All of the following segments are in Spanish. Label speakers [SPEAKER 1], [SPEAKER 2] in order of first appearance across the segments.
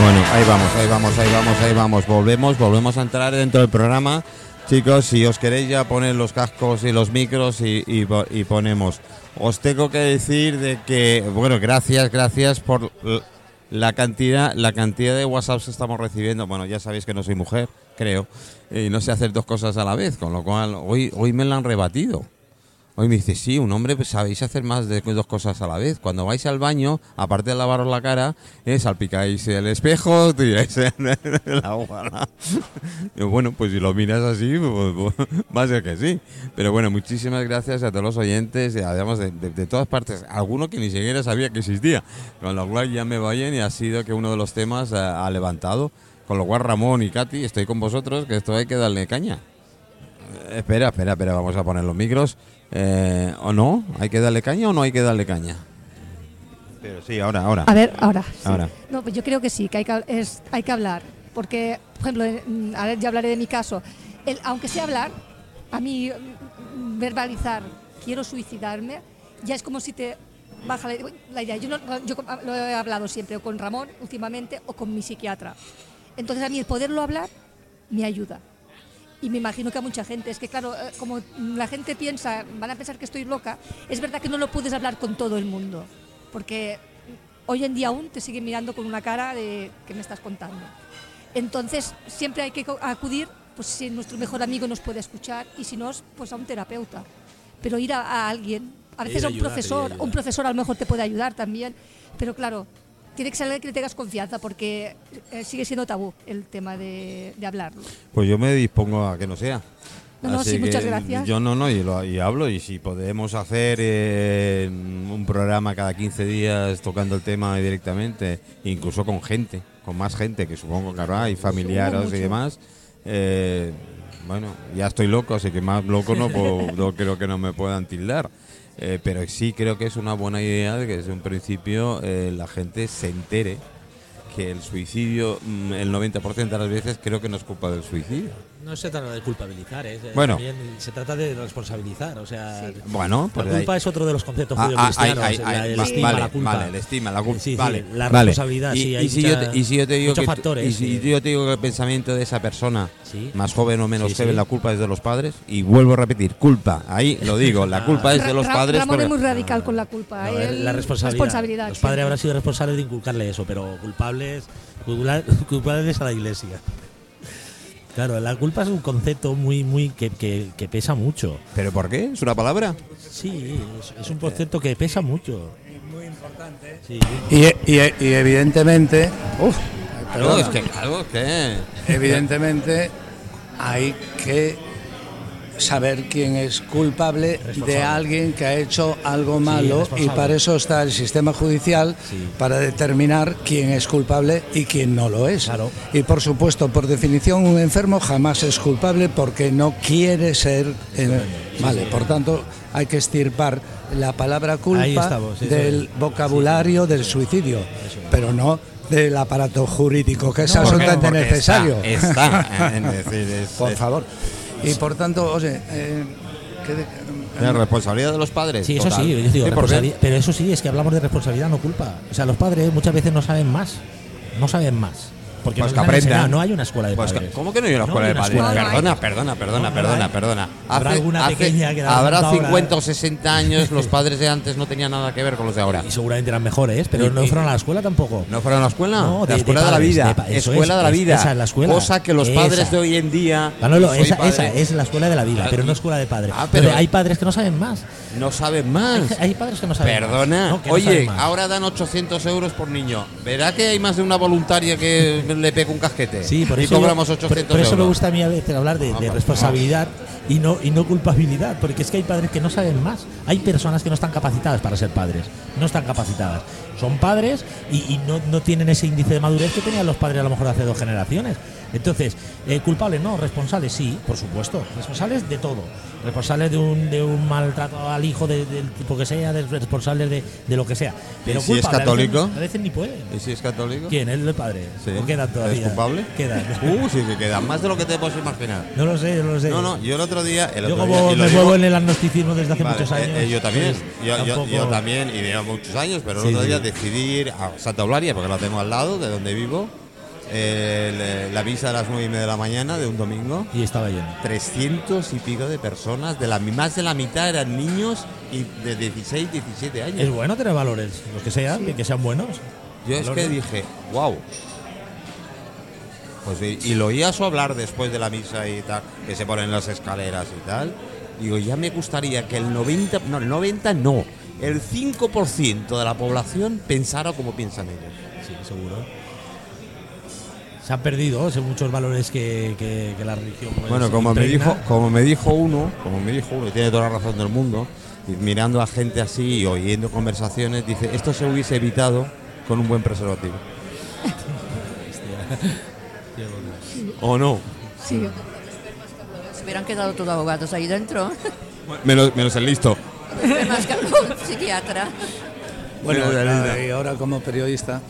[SPEAKER 1] Bueno, ahí vamos, ahí vamos, ahí vamos, ahí vamos. Volvemos, volvemos a entrar dentro del programa. Chicos, si os queréis ya poner los cascos y los micros y, y po- y ponemos. Os tengo que decir de que, bueno, gracias, gracias por la cantidad, la cantidad de WhatsApps que estamos recibiendo. Bueno, ya sabéis que no soy mujer, creo, y no sé hacer dos cosas a la vez, con lo cual hoy, hoy me la han rebatido. Hoy me dice, sí, un hombre pues, sabéis hacer más de dos cosas a la vez. Cuando vais al baño, aparte de lavaros la cara, eh, salpicáis el espejo, tiráis el agua. ¿no? Bueno, pues si lo miras así, pues, pues, va a ser que sí. Pero bueno, muchísimas gracias a todos los oyentes, y además de, de- de todas partes. Alguno que ni siquiera sabía que existía. Con lo cual ya me vayan y ha sido que uno de los temas eh, ha levantado. Con lo cual, Ramón y Katy, estoy con vosotros, que esto hay que darle caña. Eh, Espera, espera, espera, vamos a poner los micros. Eh, ¿O no? ¿Hay que darle caña o no hay que darle caña? Pero sí, ahora, ahora.
[SPEAKER 2] A ver, ahora. sí.
[SPEAKER 1] Ahora.
[SPEAKER 2] No, pues yo creo que sí, que hay que, es, hay que hablar. Porque, por ejemplo, en- ahora ya hablaré de mi caso. El, aunque sea hablar, a mí mm, verbalizar, quiero suicidarme, ya es como si te baja la, la idea. Yo, no- yo lo he hablado siempre o con Ramón últimamente o con mi psiquiatra. Entonces a mí el poderlo hablar me ayuda. Y me imagino que a mucha gente, es que claro, eh, como la gente piensa, van a pensar que estoy loca, es verdad que no lo puedes hablar con todo el mundo, porque hoy en día aún te siguen mirando con una cara de que me estás contando. Entonces siempre hay que acudir, pues si nuestro mejor amigo nos puede escuchar y si no, pues a un terapeuta. Pero ir a, a alguien, a veces a un profesor, un profesor a lo mejor te puede ayudar también, pero claro, tiene que ser alguien que le tengas confianza porque eh, sigue siendo tabú el tema de, de hablarlo.
[SPEAKER 1] Pues yo me dispongo a que no sea.
[SPEAKER 2] No, no,
[SPEAKER 1] Así
[SPEAKER 2] sí, muchas gracias.
[SPEAKER 1] Yo no, no, y, lo- y hablo. Y si podemos hacer eh, un programa cada 15 días tocando el tema directamente, incluso con gente, con más gente, que supongo que habrá, y familiares y demás. eh, bueno, ya estoy loco, así que más loco no, puedo- no creo que no me puedan tildar. Eh, pero sí creo que es una buena idea de que desde un principio eh, la gente se entere que el suicidio, mm, el 90% de las veces, creo que no es culpa del suicidio.
[SPEAKER 3] No se trata de culpabilizar, ¿eh?
[SPEAKER 1] Bueno.
[SPEAKER 3] También se trata de responsabilizar. O sea,
[SPEAKER 1] Bueno,
[SPEAKER 3] la culpa
[SPEAKER 1] ahí-
[SPEAKER 3] es otro de los conceptos
[SPEAKER 1] Ah, ah, ahí,
[SPEAKER 3] la-
[SPEAKER 1] ahí,
[SPEAKER 3] el
[SPEAKER 1] va-
[SPEAKER 3] estima,
[SPEAKER 1] vale,
[SPEAKER 3] la culpa.
[SPEAKER 1] Vale, el estima, la culpa.
[SPEAKER 3] Sí, sí,
[SPEAKER 1] vale.
[SPEAKER 3] la
[SPEAKER 1] vale.
[SPEAKER 3] responsabilidad,
[SPEAKER 1] Y,
[SPEAKER 3] sí,
[SPEAKER 1] y
[SPEAKER 3] hay
[SPEAKER 1] si yo te, y si yo te digo
[SPEAKER 3] muchos
[SPEAKER 1] que, tú-
[SPEAKER 3] factores,
[SPEAKER 1] y si
[SPEAKER 3] sí.
[SPEAKER 1] yo te digo que el pensamiento de esa persona,
[SPEAKER 3] Sí.
[SPEAKER 1] más joven o menos
[SPEAKER 3] Sí,
[SPEAKER 1] joven,
[SPEAKER 3] sí.
[SPEAKER 1] la culpa es de los padres. Y vuelvo a repetir, culpa. Ahí lo digo, la culpa es de los padres.
[SPEAKER 2] Ramón es muy radical con la culpa.
[SPEAKER 3] La responsabilidad. Los padres habrán sido responsables de inculcarle eso, pero culpables, culpa- culpables a la iglesia. Claro, la culpa es un concepto muy, muy que, que- que pesa mucho.
[SPEAKER 1] ¿Pero por qué? ¿Es una palabra?
[SPEAKER 3] Sí, es, es un concepto que pesa mucho.
[SPEAKER 4] Muy importante.
[SPEAKER 3] Sí.
[SPEAKER 4] Y, y- y evidentemente, uf,
[SPEAKER 1] Claro, es que, claro, que.
[SPEAKER 4] evidentemente hay que saber quién es culpable de alguien que ha hecho algo malo y para eso está el sistema judicial
[SPEAKER 3] Sí.
[SPEAKER 4] para determinar quién es culpable y quién no lo es.
[SPEAKER 3] Claro.
[SPEAKER 4] Y por supuesto, por definición, un enfermo jamás es culpable porque no quiere ser. vale, por tanto, hay que estirpar la palabra culpa
[SPEAKER 3] estamos,
[SPEAKER 4] del vocabulario del suicidio, pero no del aparato jurídico, que es absolutamente necesario.
[SPEAKER 1] Está, está, en decir, es,
[SPEAKER 4] Por favor. Y por tanto, oye, eh, ¿qué de-
[SPEAKER 1] la responsabilidad de los padres.
[SPEAKER 3] Sí, eso
[SPEAKER 1] total.
[SPEAKER 3] sí, yo digo,
[SPEAKER 1] Sí, porque-
[SPEAKER 3] responsabili- pero eso sí, es que hablamos de responsabilidad, no culpa. O sea, los padres muchas veces no saben más. No saben más. Porque
[SPEAKER 1] Pues
[SPEAKER 3] no
[SPEAKER 1] que
[SPEAKER 3] enseñado, no hay una escuela de
[SPEAKER 1] Pues,
[SPEAKER 3] padres.
[SPEAKER 1] ¿Cómo que no hay una
[SPEAKER 3] No
[SPEAKER 1] escuela
[SPEAKER 3] hay
[SPEAKER 1] de padres?
[SPEAKER 3] escuela.
[SPEAKER 1] Perdona, perdona, perdona,
[SPEAKER 3] No, no
[SPEAKER 1] perdona, perdona.
[SPEAKER 3] Habrá alguna pequeña que la
[SPEAKER 1] habrá
[SPEAKER 3] monta ahora.
[SPEAKER 1] 50 o 60 años los padres de antes no tenían nada que ver con los de ahora.
[SPEAKER 3] Y seguramente eran mejores, pero
[SPEAKER 1] Y-
[SPEAKER 3] no fueron a la escuela tampoco.
[SPEAKER 1] ¿No fueron a la escuela?
[SPEAKER 3] No, de-
[SPEAKER 1] la escuela de, la
[SPEAKER 3] padres,
[SPEAKER 1] vida.
[SPEAKER 3] de pa- eso
[SPEAKER 1] escuela
[SPEAKER 3] es,
[SPEAKER 1] de la vida.
[SPEAKER 3] esa es la escuela.
[SPEAKER 1] Cosa que los
[SPEAKER 3] Esa.
[SPEAKER 1] padres de hoy en día.
[SPEAKER 3] Manolo, esa,
[SPEAKER 1] padre,
[SPEAKER 3] esa es la escuela de la vida,
[SPEAKER 1] Claro,
[SPEAKER 3] pero no escuela de padres.
[SPEAKER 1] Ah, pero-
[SPEAKER 3] hay padres que no saben más.
[SPEAKER 1] No saben más.
[SPEAKER 3] Hay, hay padres que no saben más.
[SPEAKER 1] Perdona,
[SPEAKER 3] que no
[SPEAKER 1] oye,
[SPEAKER 3] más.
[SPEAKER 1] ahora dan 800 euros por niño. ¿Verá que hay más de una voluntaria que le pega un casquete?
[SPEAKER 3] Sí, por
[SPEAKER 1] y
[SPEAKER 3] eso, yo-
[SPEAKER 1] cobramos
[SPEAKER 3] por-
[SPEAKER 1] 800
[SPEAKER 3] por, eso me gusta a mí a veces hablar de,
[SPEAKER 1] No,
[SPEAKER 3] de
[SPEAKER 1] no.
[SPEAKER 3] responsabilidad y no y no culpabilidad, porque es que hay padres que no saben más. Hay personas que no están capacitadas para ser padres, no están capacitadas. Son padres y, y no, no tienen ese índice de madurez que tenían los padres a lo mejor hace dos generaciones. Entonces, eh, culpables no, responsables sí, por supuesto. Responsables de todo. Responsables de un, de un maltrato al hijo de- del tipo que sea, de- responsables de, de lo que sea. Pero
[SPEAKER 1] ¿Y si es
[SPEAKER 3] culpable, a veces-
[SPEAKER 1] católico?
[SPEAKER 3] A veces, ni pueden.
[SPEAKER 1] ¿Y si es católico?
[SPEAKER 3] ¿Quién? ¿El padre?
[SPEAKER 1] Sí.
[SPEAKER 3] ¿O quedan todavía?
[SPEAKER 1] ¿Es culpable?
[SPEAKER 3] Quedan.
[SPEAKER 1] Uh, sí que quedan. Más de lo que te puedes imaginar.
[SPEAKER 3] No lo sé, no lo sé.
[SPEAKER 1] No, no, yo el otro día. El
[SPEAKER 3] Yo
[SPEAKER 1] otro
[SPEAKER 3] como
[SPEAKER 1] día, y lo
[SPEAKER 3] me muevo en el agnosticismo desde hace
[SPEAKER 1] Vale,
[SPEAKER 3] muchos
[SPEAKER 1] eh,
[SPEAKER 3] años.
[SPEAKER 1] eh, yo también,
[SPEAKER 3] pues,
[SPEAKER 1] yo, yo- yo también, y llevo muchos años, pero el
[SPEAKER 3] Sí,
[SPEAKER 1] otro día
[SPEAKER 3] sí.
[SPEAKER 1] decidí ir a Santa Eulalia, porque la tengo al lado de donde vivo, eh, la misa a las nueve y media de la mañana de un domingo.
[SPEAKER 3] Y estaba lleno.
[SPEAKER 1] 300 y pico de personas, de la, más de la mitad eran niños y de 16, 17 años.
[SPEAKER 3] Es bueno tener valores, los que sean, que sean buenos.
[SPEAKER 1] Yo es que dije, wow. Pues y, y lo oías hablar después de la misa y tal, que se ponen las escaleras y tal. Digo, ya me gustaría que el 90, no, el 90 no, el 5% de la población pensara como piensan ellos.
[SPEAKER 3] Sí, seguro. Se han perdido muchos valores que, que- que la religión. pues,
[SPEAKER 1] Bueno, como me dijo, como me dijo uno, como me dijo uno, y tiene toda la razón del mundo, y mirando a gente así y oyendo conversaciones, dice, esto se hubiese evitado con un buen preservativo. ¿O no?
[SPEAKER 2] Sí.
[SPEAKER 5] Se hubieran quedado todos abogados ahí dentro.
[SPEAKER 1] Menos, menos el listo.
[SPEAKER 5] Más que un psiquiatra.
[SPEAKER 4] Bueno, y ahora como periodista,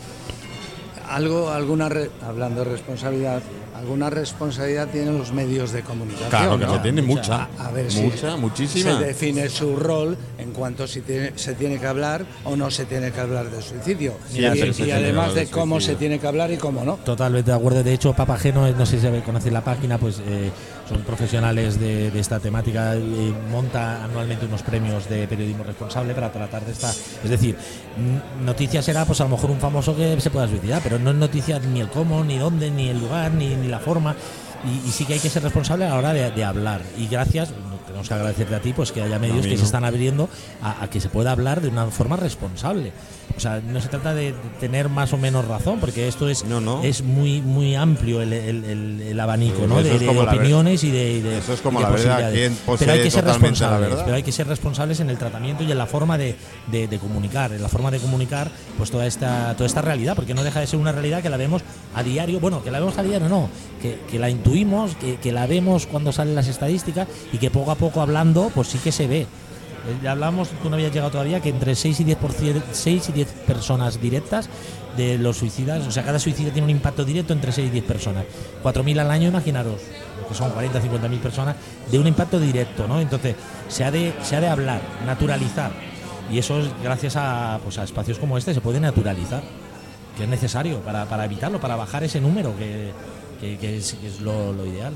[SPEAKER 4] algo, alguna re- hablando de responsabilidad, alguna responsabilidad tienen los medios de comunicación.
[SPEAKER 1] Claro que
[SPEAKER 4] ¿no?
[SPEAKER 1] se tiene mucha.
[SPEAKER 4] A ver si
[SPEAKER 1] mucha, muchísima.
[SPEAKER 4] se define su rol en cuanto si tiene- se tiene que hablar o no se tiene que hablar de suicidio. Y además
[SPEAKER 1] de
[SPEAKER 4] de cómo
[SPEAKER 1] suicidio.
[SPEAKER 4] se tiene que hablar y cómo no.
[SPEAKER 3] Totalmente de acuerdo. De hecho, Papageno, no sé si conocéis la página, pues eh, son profesionales de, de esta temática. eh, monta anualmente unos premios de periodismo responsable para tratar de esta. Es decir, n- noticias será, pues a lo mejor un famoso que se pueda suicidar, pero no es noticia ni el cómo, ni dónde, ni el lugar, ni, ni la forma. Y, sí que hay que ser responsable a la hora de hablar. Y gracias, tenemos que agradecerte a ti, pues que haya medios que
[SPEAKER 1] no.
[SPEAKER 3] se están abriendo a, a que se pueda hablar de una forma responsable. O sea, no se trata de tener más o menos razón, porque esto es,
[SPEAKER 1] No,
[SPEAKER 3] es muy muy amplio el, el- el- el abanico
[SPEAKER 1] Sí,
[SPEAKER 3] de, opiniones y de, y de-
[SPEAKER 1] Eso es como la verdad,
[SPEAKER 3] posibilidades.
[SPEAKER 1] ¿quién posee
[SPEAKER 3] pero hay que ser responsables pero hay que ser responsables en el tratamiento y en la forma de, de- de comunicar en la forma de comunicar pues toda esta toda esta realidad porque no deja de ser una realidad que la vemos a diario bueno que la vemos a diario no que, que la intuimos que, que la vemos cuando salen las estadísticas y que poco a poco hablando pues sí que se ve Eh, ya hablamos, tú no habías llegado todavía, que entre 6 y 10, por cien- 6 y 10 personas directas de los suicidas, o sea, cada suicidio tiene un impacto directo entre 6 y 10 personas. 4.000 al año, imaginaros, que son 40, 50 mil personas, de un impacto directo, ¿no? Entonces, se ha de, se ha de hablar, naturalizar. Y eso es gracias a, pues, a espacios como este, se puede naturalizar, que es necesario para, para evitarlo, para bajar ese número, que, que- es, que es lo ideal.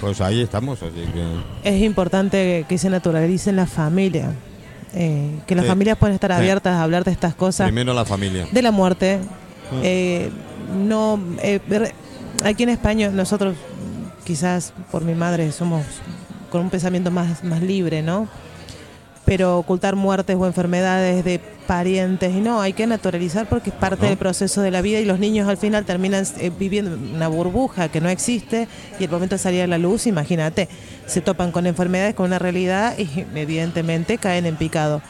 [SPEAKER 1] Pues ahí estamos, así que...
[SPEAKER 6] Es importante que se naturalicen la familia, eh, que las
[SPEAKER 1] Sí.
[SPEAKER 6] familias puedan estar
[SPEAKER 1] Sí.
[SPEAKER 6] abiertas a hablar de estas cosas,
[SPEAKER 1] Primero la familia.
[SPEAKER 6] de la muerte. Eh, no, eh, aquí en España nosotros, quizás por mi madre, somos con un pensamiento más, más libre, ¿no? Pero ocultar muertes o enfermedades de parientes, y no, hay que naturalizar porque es parte del proceso de la vida y los niños al final terminan eh, viviendo una burbuja que no existe y el momento de salir a la luz, imagínate, se topan con enfermedades, con una realidad y evidentemente caen en picado.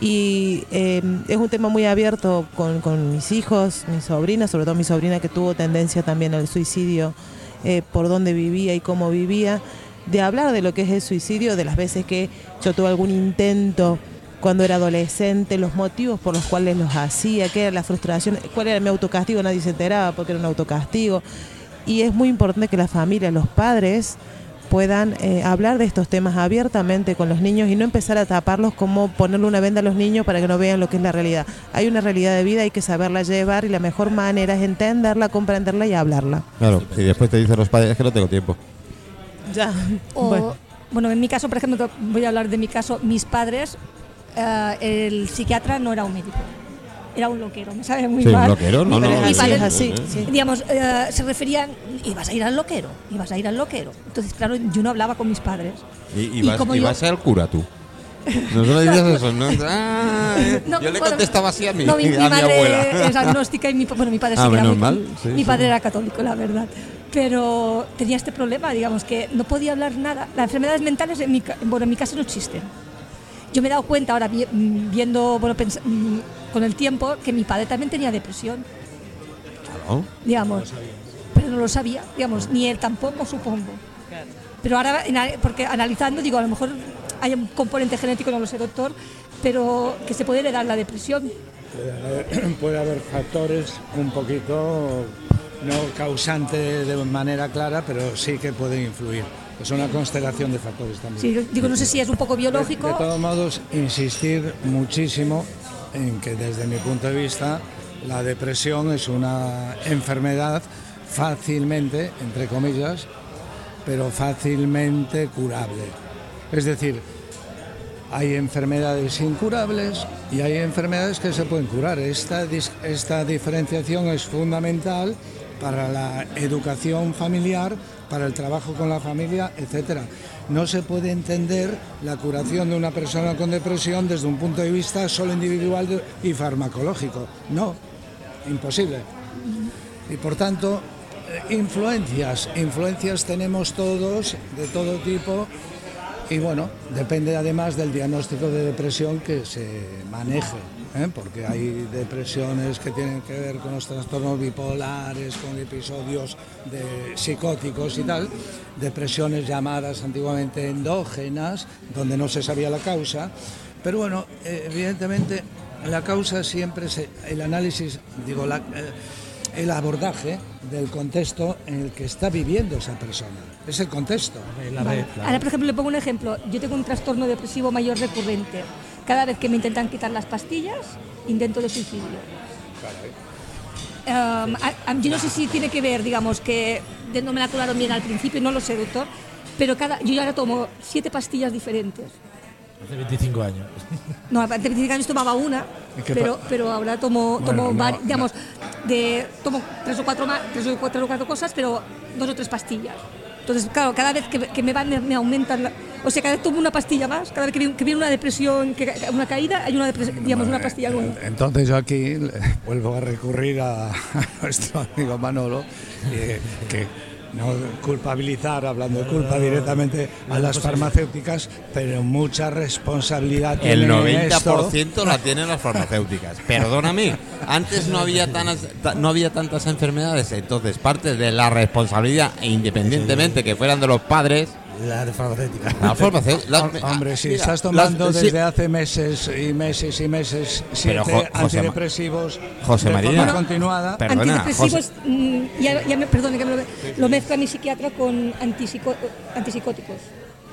[SPEAKER 6] Y eh, es un tema muy abierto con, con mis hijos, mis sobrinas, sobre todo mi sobrina que tuvo tendencia también al suicidio, eh, por dónde vivía y cómo vivía, de hablar de lo que es el suicidio, de las veces que yo tuve algún intento cuando era adolescente, los motivos por los cuales los hacía, qué era la frustración, cuál era mi autocastigo, nadie se enteraba porque era un autocastigo. Y es muy importante que la familia, los padres, puedan eh, hablar de estos temas abiertamente con los niños y no empezar a taparlos como ponerle una venda a los niños para que no vean lo que es la realidad. Hay una realidad de vida, hay que saberla llevar y la mejor manera es entenderla, comprenderla y hablarla.
[SPEAKER 1] Claro, si después te dicen los padres, es que no tengo tiempo.
[SPEAKER 6] Ya.
[SPEAKER 2] O,
[SPEAKER 6] Bueno.
[SPEAKER 2] Bueno. en mi caso, por ejemplo, voy a hablar de mi caso, mis padres, eh, el psiquiatra no era un médico, era un loquero, me sabe muy
[SPEAKER 1] Sí, un
[SPEAKER 2] mal.
[SPEAKER 1] loquero, no, no.
[SPEAKER 2] Mi
[SPEAKER 6] así,
[SPEAKER 2] padre-
[SPEAKER 6] es así. sí.
[SPEAKER 2] Digamos, eh, se referían, ibas a ir al loquero, ibas a ir al loquero. Entonces, claro, yo no hablaba con mis padres.
[SPEAKER 1] Y, y
[SPEAKER 2] Y
[SPEAKER 1] vas,
[SPEAKER 2] como
[SPEAKER 1] y
[SPEAKER 2] yo-
[SPEAKER 1] vas al cura tú. No solo dices eso, ¿no? Ah, eh,
[SPEAKER 2] No,
[SPEAKER 1] yo le
[SPEAKER 2] bueno,
[SPEAKER 1] contestaba así a mi,
[SPEAKER 2] no, mi, mi
[SPEAKER 1] a mi
[SPEAKER 2] madre
[SPEAKER 1] abuela.
[SPEAKER 2] es agnóstica y mi, bueno, mi padre sí
[SPEAKER 1] Ah,
[SPEAKER 2] que era
[SPEAKER 1] menos
[SPEAKER 2] muy-
[SPEAKER 1] mal, sí,
[SPEAKER 2] mi
[SPEAKER 1] sí.
[SPEAKER 2] padre era católico, la verdad. Pero tenía este problema, digamos, que no podía hablar nada. Las enfermedades mentales en mi, bueno, en mi casa no existen. Yo me he dado cuenta ahora mm, viendo, bueno, pens- mm, con el tiempo, que mi padre también tenía depresión,
[SPEAKER 1] Claro.
[SPEAKER 2] digamos. Pero no lo sabía, digamos, ni él tampoco, supongo. Pero ahora, porque analizando, digo, a lo mejor hay un componente genético, no lo sé, doctor, pero que se puede heredar la depresión.
[SPEAKER 4] Puede haber, puede haber factores un poquito no causante de manera clara, pero sí que pueden influir. Es una constelación de factores también.
[SPEAKER 2] Sí, digo, no sé si es un poco
[SPEAKER 4] De,
[SPEAKER 2] biológico.
[SPEAKER 4] de todos modos, insistir muchísimo en que desde mi punto de vista la depresión es una enfermedad fácilmente, entre comillas, pero fácilmente curable. Es decir, hay enfermedades incurables y hay enfermedades que se pueden curar. Esta, esta diferenciación es fundamental para la educación familiar, para el trabajo con la familia, etcétera. No se puede entender la curación de una persona con depresión desde un punto de vista solo individual y farmacológico. No, imposible. Y por tanto, eh, influencias, influencias tenemos todos, de todo tipo, y bueno, depende además del diagnóstico de depresión que se maneje, ¿eh? porque hay depresiones que tienen que ver con los trastornos bipolares, con episodios de psicóticos y tal, depresiones llamadas antiguamente endógenas, donde no se sabía la causa, pero bueno, eh, evidentemente la causa siempre se, el análisis, digo, eh, el abordaje del contexto en el que está viviendo esa persona. Es el contexto.
[SPEAKER 3] La
[SPEAKER 2] Vale.
[SPEAKER 3] red, claro.
[SPEAKER 2] Ahora, por ejemplo, le pongo un ejemplo. Yo tengo un trastorno depresivo mayor recurrente. Cada vez que me intentan quitar las pastillas, intento de suicidio. Um, a- a- yo no sé si tiene que ver, digamos, que de- no me la curaron bien al principio, no lo sé, doctor, pero cada, yo ahora tomo siete pastillas diferentes.
[SPEAKER 3] Hace 25 años.
[SPEAKER 2] No, de 25 años tomaba una,
[SPEAKER 4] ¿Y qué
[SPEAKER 2] pero, pero ahora tomo,
[SPEAKER 4] Bueno,
[SPEAKER 2] tomo
[SPEAKER 4] no,
[SPEAKER 2] vari-
[SPEAKER 4] no.
[SPEAKER 2] digamos, de, tomo tres o cuatro más, tres o cuatro, o cuatro cosas, pero dos o tres pastillas. Entonces, claro, cada vez que, que me van, me, me aumentan, la- o sea, cada vez tomo una pastilla más, cada vez que viene, que viene una depresión, que, una caída, hay una, digamos, una pastilla nueva.
[SPEAKER 4] Entonces yo aquí vuelvo a recurrir a, a nuestro amigo Manolo, eh, que no culpabilizar, hablando de culpa directamente a las farmacéuticas, pero mucha responsabilidad
[SPEAKER 1] El
[SPEAKER 4] tienen en esto.
[SPEAKER 1] 90% la tienen las farmacéuticas. Perdóname, antes no había, tanas- ta- no había tantas enfermedades, entonces parte de la responsabilidad, independientemente que fueran de los padres,
[SPEAKER 3] La farmacéutica.
[SPEAKER 1] la farmacéutica...
[SPEAKER 4] Hombre, si
[SPEAKER 1] mira,
[SPEAKER 4] estás tomando
[SPEAKER 1] las- sí,
[SPEAKER 4] desde hace meses y meses y meses siete
[SPEAKER 1] Jo- José
[SPEAKER 4] antidepresivos
[SPEAKER 1] José
[SPEAKER 4] de
[SPEAKER 1] María.
[SPEAKER 4] forma continuada,
[SPEAKER 1] Perdona,
[SPEAKER 2] Antidepresivos, mm, ya, ya me, perdone, que me lo, lo mezcla mi psiquiatra con antipsico- antipsicóticos.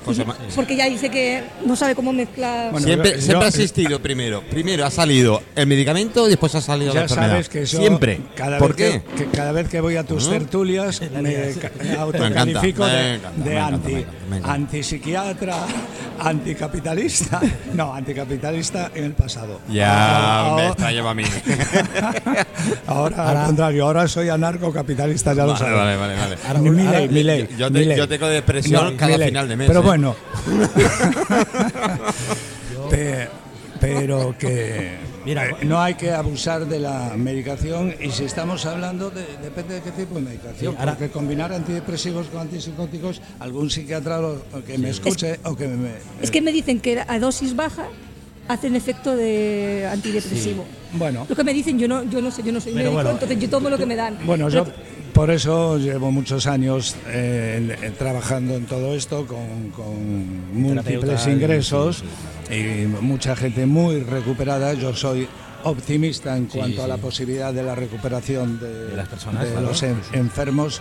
[SPEAKER 1] José Ma-
[SPEAKER 2] Porque ya dice que no sabe cómo mezclar.
[SPEAKER 4] Bueno,
[SPEAKER 1] siempre,
[SPEAKER 4] yo-
[SPEAKER 1] siempre ha existido primero. Primero ha salido el medicamento y después ha salido la
[SPEAKER 4] Ya
[SPEAKER 1] enfermedad.
[SPEAKER 4] sabes que yo
[SPEAKER 1] siempre.
[SPEAKER 4] Cada
[SPEAKER 1] ¿Por
[SPEAKER 4] vez
[SPEAKER 1] qué?
[SPEAKER 4] Que, que cada vez que voy a tus
[SPEAKER 1] ¿No?
[SPEAKER 4] tertulias me, ca- me autocalifico de, de anti, antipsiquiatra, anticapitalista. No, anticapitalista en el pasado.
[SPEAKER 1] Ya
[SPEAKER 4] Ahora-
[SPEAKER 1] me extrañaba a mí.
[SPEAKER 4] Ahora,
[SPEAKER 3] Ahora-
[SPEAKER 4] al contrario, ahora soy anarcocapitalista, ya lo
[SPEAKER 1] Vale,
[SPEAKER 4] sabes.
[SPEAKER 1] vale, vale, vale.
[SPEAKER 3] Ahora,
[SPEAKER 1] yo te-
[SPEAKER 4] Milei.
[SPEAKER 1] yo tengo depresión
[SPEAKER 4] No,
[SPEAKER 1] cada final de mes,
[SPEAKER 4] Pero
[SPEAKER 1] ¿eh?
[SPEAKER 4] Bueno. Pe- pero que
[SPEAKER 3] Mira,
[SPEAKER 4] eh, no hay que abusar de la medicación y si estamos hablando de, depende de qué tipo de medicación
[SPEAKER 3] Sí, ahora-
[SPEAKER 4] porque combinar antidepresivos con antipsicóticos algún psiquiatra lo- que me escuche o que me
[SPEAKER 2] Es que me dicen que a dosis baja hacen efecto de antidepresivo.
[SPEAKER 4] bueno
[SPEAKER 2] Lo que me dicen, yo no, yo no sé, yo no soy
[SPEAKER 3] Pero
[SPEAKER 2] médico,
[SPEAKER 3] bueno,
[SPEAKER 2] entonces yo tomo lo que me dan.
[SPEAKER 4] Bueno, yo por eso llevo muchos años eh, trabajando en todo esto con, con múltiples
[SPEAKER 3] y-
[SPEAKER 4] ingresos y mucha gente muy recuperada. Yo soy optimista en
[SPEAKER 3] Sí,
[SPEAKER 4] cuanto a la posibilidad de la recuperación de,
[SPEAKER 3] De las personas,
[SPEAKER 4] de
[SPEAKER 3] claro.
[SPEAKER 4] los en- enfermos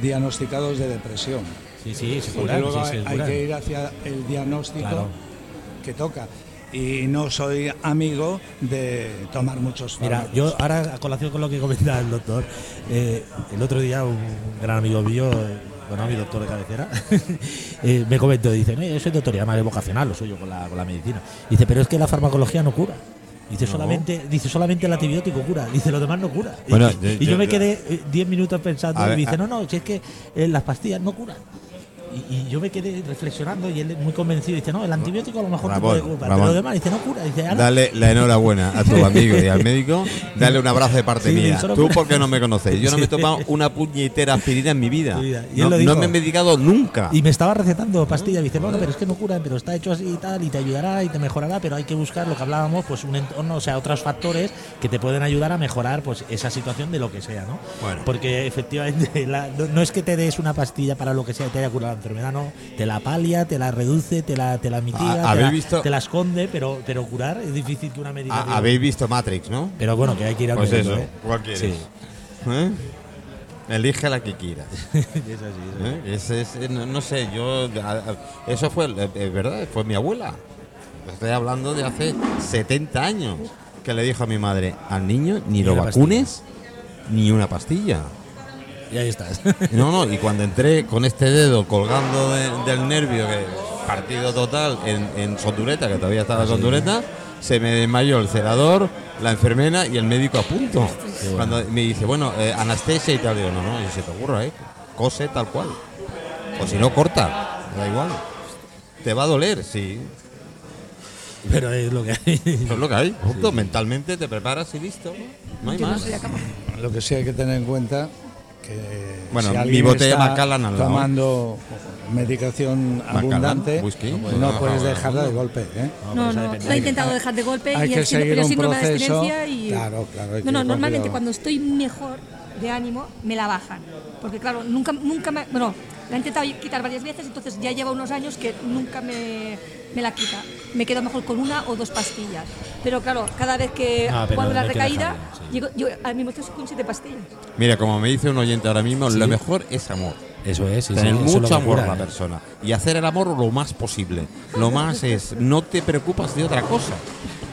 [SPEAKER 4] diagnosticados de depresión.
[SPEAKER 3] Sí, sí, se curan,
[SPEAKER 4] luego
[SPEAKER 3] sí, se
[SPEAKER 4] hay, hay que ir hacia el diagnóstico
[SPEAKER 3] Claro.
[SPEAKER 4] que toca. Y no soy amigo de tomar muchos
[SPEAKER 3] Mira, yo ahora a colación con lo que comentaba el doctor, eh, el otro día un gran amigo mío, eh, bueno, mi doctor de cabecera, eh, me comentó, dice, no, yo soy doctor, y además es vocacional, lo suyo con la, con la medicina. Dice, pero es que la farmacología no cura. Dice, solamente, dice, solamente el antibiótico cura. Dice, lo demás no cura.
[SPEAKER 1] Bueno,
[SPEAKER 3] y,
[SPEAKER 1] yo-
[SPEAKER 3] y yo,
[SPEAKER 1] yo-
[SPEAKER 3] me quedé eh, 10 minutos pensando
[SPEAKER 1] A
[SPEAKER 3] y
[SPEAKER 1] ver,
[SPEAKER 3] dice,
[SPEAKER 1] a-
[SPEAKER 3] no, no, si es que eh, las pastillas no curan. Y, y yo me quedé reflexionando y él muy convencido dice, no, el antibiótico a lo mejor te
[SPEAKER 1] Ramón,
[SPEAKER 3] puede curar, pero lo demás dice, no cura. Dice, ahora
[SPEAKER 1] Dale la enhorabuena a tu amigo y al médico. Dale un abrazo de parte
[SPEAKER 3] Sí,
[SPEAKER 1] mía. Tú
[SPEAKER 3] por-
[SPEAKER 1] porque no me conoces. Yo no me he tomado una puñetera aspirina en mi vida.
[SPEAKER 3] Y él
[SPEAKER 1] No, no me he medicado nunca.
[SPEAKER 3] Y me estaba recetando pastillas. Dice, bueno, pero es que no curan, pero está hecho así y tal, y te ayudará y te mejorará, pero hay que buscar lo que hablábamos, pues un entorno, o sea, otros factores que te pueden ayudar a mejorar pues esa situación de lo que sea, ¿no?
[SPEAKER 1] Bueno.
[SPEAKER 3] Porque efectivamente la- no, no es que te des una pastilla para lo que sea y te haya curado enfermedad, no. Te la palia, te la reduce, te la, te la mitiga,
[SPEAKER 1] Ah,
[SPEAKER 3] te,
[SPEAKER 1] ¿habéis
[SPEAKER 3] la,
[SPEAKER 1] visto?
[SPEAKER 3] te la esconde, pero, pero curar es difícil que una medicación.
[SPEAKER 1] Ha- Habéis visto Matrix, ¿no?
[SPEAKER 3] Pero bueno, que hay que ir al
[SPEAKER 1] Pues
[SPEAKER 3] médico,
[SPEAKER 1] eso.
[SPEAKER 3] ¿eh?
[SPEAKER 1] ¿Cuál quieres?
[SPEAKER 3] Sí.
[SPEAKER 1] ¿Eh? Elige la que quieras.
[SPEAKER 3] es así, es así.
[SPEAKER 1] ¿eh? Es- eh, no, no sé, yo. Eso fue, eh, eh, ¿verdad? Fue mi abuela. Estoy hablando de hace 70 años. Que le dijo a mi madre: al niño ni
[SPEAKER 3] Ni
[SPEAKER 1] lo vacunes ni una pastilla.
[SPEAKER 3] Y ahí estás.
[SPEAKER 1] No, no, y cuando entré con este dedo colgando de- del nervio, que partido total en, en que todavía estaba Sondureta, se me desmayó el celador, la enfermera y el médico a punto. Cuando me dice, bueno, eh, anestesia y tal, digo, no, no, y se te ocurra, ¿eh? Cose tal cual. O si no, corta, da igual. Te va a doler, sí.
[SPEAKER 3] Pero es lo que hay.
[SPEAKER 1] Es lo que hay. Punto. Mentalmente te preparas y listo. No hay
[SPEAKER 2] Yo no
[SPEAKER 1] más.
[SPEAKER 2] sería capaz.
[SPEAKER 4] Lo que sí hay que tener en cuenta que
[SPEAKER 1] Bueno,
[SPEAKER 4] si
[SPEAKER 1] mi
[SPEAKER 4] alguien
[SPEAKER 1] botella
[SPEAKER 4] está
[SPEAKER 1] Macallan al lado.
[SPEAKER 4] tomando medicación
[SPEAKER 1] Macallan,
[SPEAKER 4] abundante,
[SPEAKER 1] whisky.
[SPEAKER 4] no,
[SPEAKER 1] No puede-
[SPEAKER 4] puedes
[SPEAKER 1] no,
[SPEAKER 4] dejarla de
[SPEAKER 1] no.
[SPEAKER 4] golpe. ¿eh?
[SPEAKER 2] No, no,
[SPEAKER 3] depende.
[SPEAKER 2] lo he intentado dejar de golpe
[SPEAKER 4] Hay
[SPEAKER 2] y
[SPEAKER 4] que
[SPEAKER 2] el, síndrome-
[SPEAKER 4] seguir un
[SPEAKER 2] de
[SPEAKER 4] proceso.
[SPEAKER 2] y...
[SPEAKER 4] Claro, claro,
[SPEAKER 2] No, no, normalmente cuando estoy mejor de ánimo me la bajan. Porque claro, nunca, nunca me... Bueno, la he intentado quitar varias veces, entonces ya lleva unos años que nunca me, me la quita. Me quedo mejor con una o dos pastillas. Pero claro, cada vez que
[SPEAKER 3] Ah,
[SPEAKER 2] la recaída,
[SPEAKER 3] dejarlo, sí.
[SPEAKER 2] llego- yo al mismo tiempo con siete pastillas.
[SPEAKER 1] Mira, como me dice un oyente ahora mismo,
[SPEAKER 3] Sí.
[SPEAKER 1] lo mejor es amor.
[SPEAKER 3] Eso es, sí,
[SPEAKER 1] Tener mucho amor a la
[SPEAKER 3] ¿eh?
[SPEAKER 1] persona. Y hacer el amor lo más posible. Lo más es, no te preocupas de otra cosa.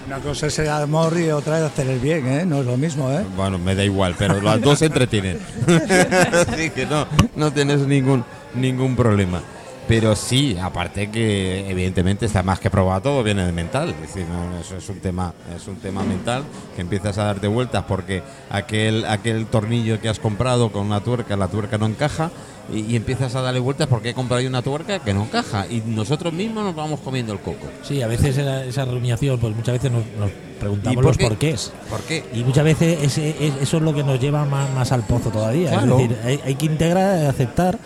[SPEAKER 4] Una cosa es el amor y otra es hacer el bien, ¿eh? no es lo mismo. ¿eh?
[SPEAKER 1] Bueno, me da igual, pero las dos se entretienen. Así que no, no tienes ningún, ningún problema. Pero sí, aparte que evidentemente está más que probado, todo viene del mental. Es decir, no, eso es un tema, es un tema mental que empiezas a darte vueltas porque aquel, aquel tornillo que has comprado con una tuerca, la tuerca no encaja y, y empiezas a darle vueltas porque he comprado una tuerca que no encaja y nosotros mismos nos vamos comiendo el coco.
[SPEAKER 3] Sí, a veces esa, esa rumiación, pues muchas veces nos, nos preguntamos
[SPEAKER 1] por
[SPEAKER 3] los
[SPEAKER 1] qué?
[SPEAKER 3] porqués.
[SPEAKER 1] ¿Por qué?
[SPEAKER 3] Y muchas veces ese- es- eso es lo que nos lleva más, más al pozo todavía.
[SPEAKER 1] Claro.
[SPEAKER 3] Es decir, hay, hay que integrar, aceptar.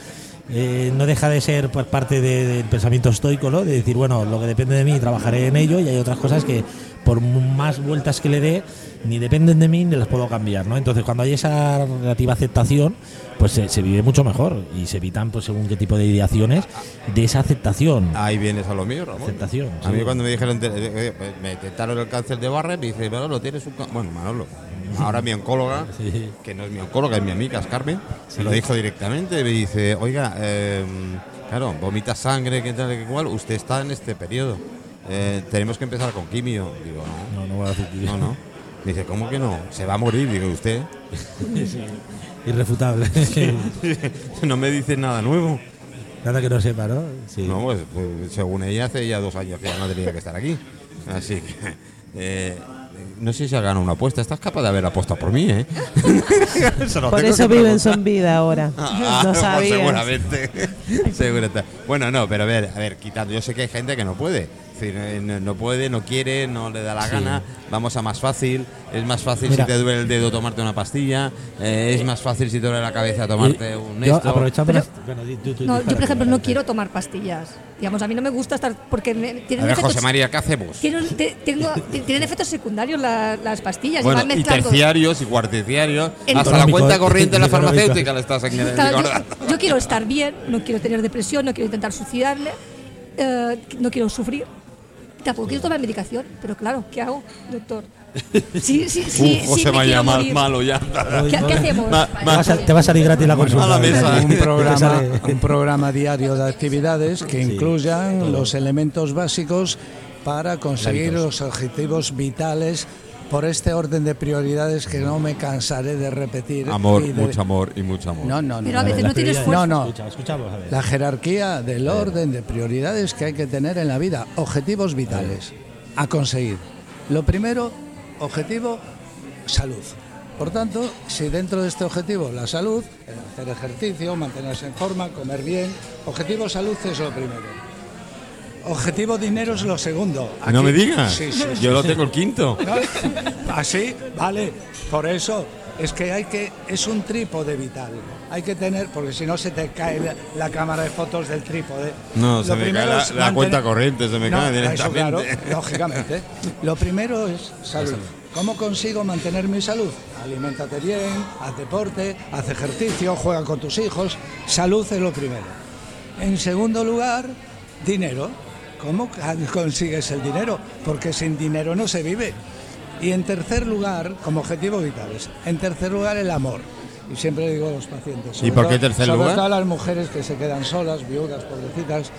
[SPEAKER 3] Eh, no deja de ser parte de- del pensamiento estoico, ¿no? De decir, bueno, lo que depende de mí trabajaré en ello y hay otras cosas que por más vueltas que le dé ni dependen de mí ni las puedo cambiar, ¿no? Entonces cuando hay esa relativa aceptación, pues se, se vive mucho mejor y se evitan pues según qué tipo de ideaciones de esa aceptación.
[SPEAKER 1] Ahí vienes a lo mío, Ramón.
[SPEAKER 3] Aceptación,
[SPEAKER 1] A mí cuando me dijeron, eh, eh, me detectaron el cáncer de Barre, me dice, Manolo, tienes un. Bueno, Manolo, ahora mi oncóloga,
[SPEAKER 3] Sí.
[SPEAKER 1] que no es mi oncóloga, es mi amiga, es Carmen, se lo dijo directamente. Me dice, oiga, eh, claro, vomita sangre, que tal, que cual, usted está en este periodo. Eh, tenemos que empezar con quimio. Digo, no,
[SPEAKER 3] No, no voy a decir
[SPEAKER 1] no, no. Dice, ¿cómo que no? Se va a morir. Digo, ¿usted?
[SPEAKER 3] Irrefutable.
[SPEAKER 1] no me dice nada nuevo.
[SPEAKER 3] Nada que no sepa, ¿no? Sí.
[SPEAKER 1] No, pues, pues, según ella, hace ya dos años que ya no tenía que estar aquí. Así que. eh, no sé si ha ganado una apuesta. Estás capaz de haber apostado por mí, ¿eh?
[SPEAKER 6] Por eso viven son vida ahora.
[SPEAKER 1] Ah,
[SPEAKER 6] no
[SPEAKER 1] pues
[SPEAKER 6] sabías.
[SPEAKER 1] seguramente. Seguramente. Bueno, no, pero a ver, a ver, quitando. Yo sé que hay gente que no puede. Es decir, eh, no, puede, no quiere, no le da la
[SPEAKER 3] Sí.
[SPEAKER 1] gana. Vamos a más fácil. Es más fácil
[SPEAKER 3] Mira.
[SPEAKER 1] si te duele el dedo tomarte una pastilla. eh, es más fácil si te duele la cabeza tomarte un
[SPEAKER 3] Yo,
[SPEAKER 1] esto.
[SPEAKER 3] aprovechando
[SPEAKER 2] Pero-
[SPEAKER 3] las- bueno, tú- tú-
[SPEAKER 2] No, yo por ejemplo no quiero tomar pastillas. Digamos, a mí no me gusta estar porque me-
[SPEAKER 1] A
[SPEAKER 2] tienen
[SPEAKER 1] ver,
[SPEAKER 2] efectos,
[SPEAKER 1] José María, ¿qué hacemos?
[SPEAKER 2] tienen, te- tengo- te- tienen efectos secundarios la- las pastillas.
[SPEAKER 1] Bueno,
[SPEAKER 2] van
[SPEAKER 1] y
[SPEAKER 2] mezclando.
[SPEAKER 1] terciarios y cuarticiarios.
[SPEAKER 2] El-
[SPEAKER 1] hasta la cuenta
[SPEAKER 3] eh,
[SPEAKER 1] corriente de la farmacéutica le estás aquí
[SPEAKER 2] Claro, yo, yo quiero estar bien, no quiero tener depresión, no quiero intentar suicidarme, eh, no quiero sufrir. Tampoco quiero tomar medicación, pero claro, ¿qué hago, doctor? Sí, sí, sí,
[SPEAKER 1] Uf, José
[SPEAKER 2] sí, me
[SPEAKER 1] María,
[SPEAKER 2] quiero
[SPEAKER 1] mal, malo ya.
[SPEAKER 2] ¿Qué, qué hacemos?
[SPEAKER 1] Ma-
[SPEAKER 3] Te va, a, sal- te va a salir gratis la consulta.
[SPEAKER 1] a la mesa.
[SPEAKER 4] un programa, un programa diario de actividades que incluyan los elementos básicos para conseguir los objetivos vitales por este orden de prioridades que no me cansaré de repetir.
[SPEAKER 1] Amor,
[SPEAKER 4] de-
[SPEAKER 1] mucho amor y mucho amor.
[SPEAKER 4] No, no, no.
[SPEAKER 2] Pero a veces no tienes fuerza.
[SPEAKER 4] No, no.
[SPEAKER 3] Escucha, escuchamos, a ver.
[SPEAKER 4] La jerarquía del orden de prioridades que hay que tener en la vida. Objetivos vitales a conseguir. Lo primero, objetivo, salud. Por tanto, si dentro de este objetivo la salud, el hacer ejercicio, mantenerse en forma, comer bien, objetivo salud es lo primero. Objetivo dinero es lo segundo.
[SPEAKER 1] no
[SPEAKER 4] Aquí-
[SPEAKER 1] me digas.
[SPEAKER 4] Sí, sí,
[SPEAKER 1] Yo lo tengo el quinto.
[SPEAKER 4] ¿no? Así, vale. Por eso es que hay que es un trípode vital. Hay que tener porque si no se te cae la, la cámara de fotos del trípode.
[SPEAKER 1] No, se me cae la- cuenta corriente, se me
[SPEAKER 4] No,
[SPEAKER 1] cae
[SPEAKER 4] eso claro,
[SPEAKER 1] directamente.
[SPEAKER 4] lógicamente. Lo primero es salud. ¿Cómo consigo mantener mi salud? Aliméntate bien, haz deporte, haz ejercicio, juega con tus hijos. Salud es lo primero. En segundo lugar, dinero. ¿Cómo consigues el dinero? Porque sin dinero no se vive. Y en tercer lugar, como objetivo vitales, en tercer lugar el amor. Y siempre digo a los pacientes. sobre
[SPEAKER 1] por qué
[SPEAKER 4] todo-
[SPEAKER 1] tercer
[SPEAKER 4] sobre
[SPEAKER 1] lugar?
[SPEAKER 4] todo a las mujeres que se quedan solas, viudas, pobrecitas.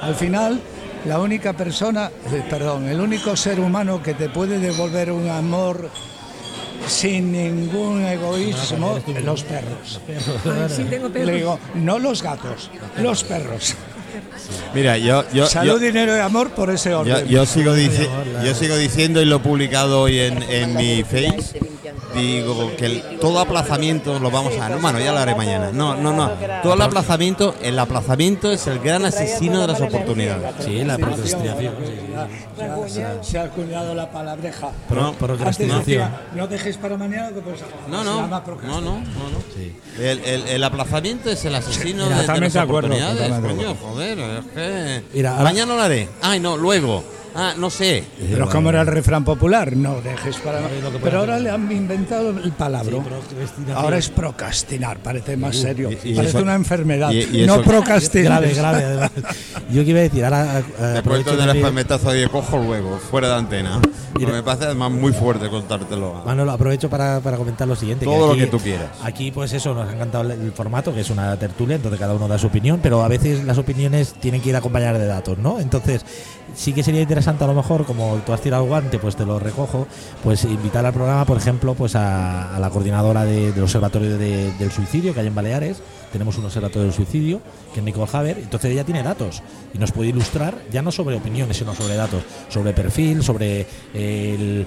[SPEAKER 4] Al final, la única persona, eh, perdón, el único ser humano que te puede devolver un amor sin ningún egoísmo, los perros.
[SPEAKER 2] Sí, tengo perros.
[SPEAKER 4] Le digo, no los gatos, los perros.
[SPEAKER 1] Mira, yo, yo,
[SPEAKER 4] Salud,
[SPEAKER 1] yo,
[SPEAKER 4] dinero y amor por ese
[SPEAKER 1] yo,
[SPEAKER 4] orden.
[SPEAKER 1] yo sigo, dici- yo sigo diciendo y lo he publicado hoy en, en mi face. Digo que el- todo aplazamiento lo vamos a. No, bueno, ya lo haré mañana. No, no, no. Todo el aplazamiento, el aplazamiento es el gran asesino de las oportunidades.
[SPEAKER 3] Sí, la procrastinación. sí.
[SPEAKER 4] Se ha- acuñado la palabreja.
[SPEAKER 1] No.
[SPEAKER 3] Procrastinación.
[SPEAKER 4] no dejéis para mañana que puedes hacer.
[SPEAKER 1] No, no, no, no.
[SPEAKER 3] Sí.
[SPEAKER 1] El, el- el aplazamiento es el asesino de- las
[SPEAKER 4] acuerdo,
[SPEAKER 1] oportunidades, coño, joder, es que...
[SPEAKER 3] Mira, ahora-
[SPEAKER 1] Mañana lo haré. Ay, no, luego. Ah, no sé.
[SPEAKER 4] Pero como era el refrán popular, no dejes para
[SPEAKER 3] lo que puede
[SPEAKER 4] Pero ahora le han inventado el palabra.
[SPEAKER 3] Sí,
[SPEAKER 4] ahora es procrastinar, parece más serio.
[SPEAKER 1] y- y
[SPEAKER 4] parece
[SPEAKER 1] eso-
[SPEAKER 4] una enfermedad.
[SPEAKER 1] y- y
[SPEAKER 4] no procrastinar.
[SPEAKER 3] Grave, grave, además. Yo que iba a decir, ahora eh,
[SPEAKER 1] Después de el palmetazo de cojo luego, fuera de antena. Porque me parece además muy fuerte contártelo.
[SPEAKER 3] Manolo, aprovecho para, para comentar lo siguiente.
[SPEAKER 1] Todo lo
[SPEAKER 3] aquí-
[SPEAKER 1] que tú quieras.
[SPEAKER 3] Aquí, pues eso, nos ha encantado el, el formato, que es una tertulia, entonces cada uno da su opinión, pero a veces las opiniones tienen que ir acompañadas de datos, ¿no? Entonces, sí que sería interesante a lo mejor, como tú has tirado el guante, pues te lo recojo, pues invitar al programa, por ejemplo, pues a, la coordinadora de- del Observatorio de- del Suicidio que hay en Baleares. Tenemos un observatorio del suicidio, que es Nicole Haber, entonces ella tiene datos y nos puede ilustrar ya no sobre opiniones, sino sobre datos, sobre perfil, sobre el-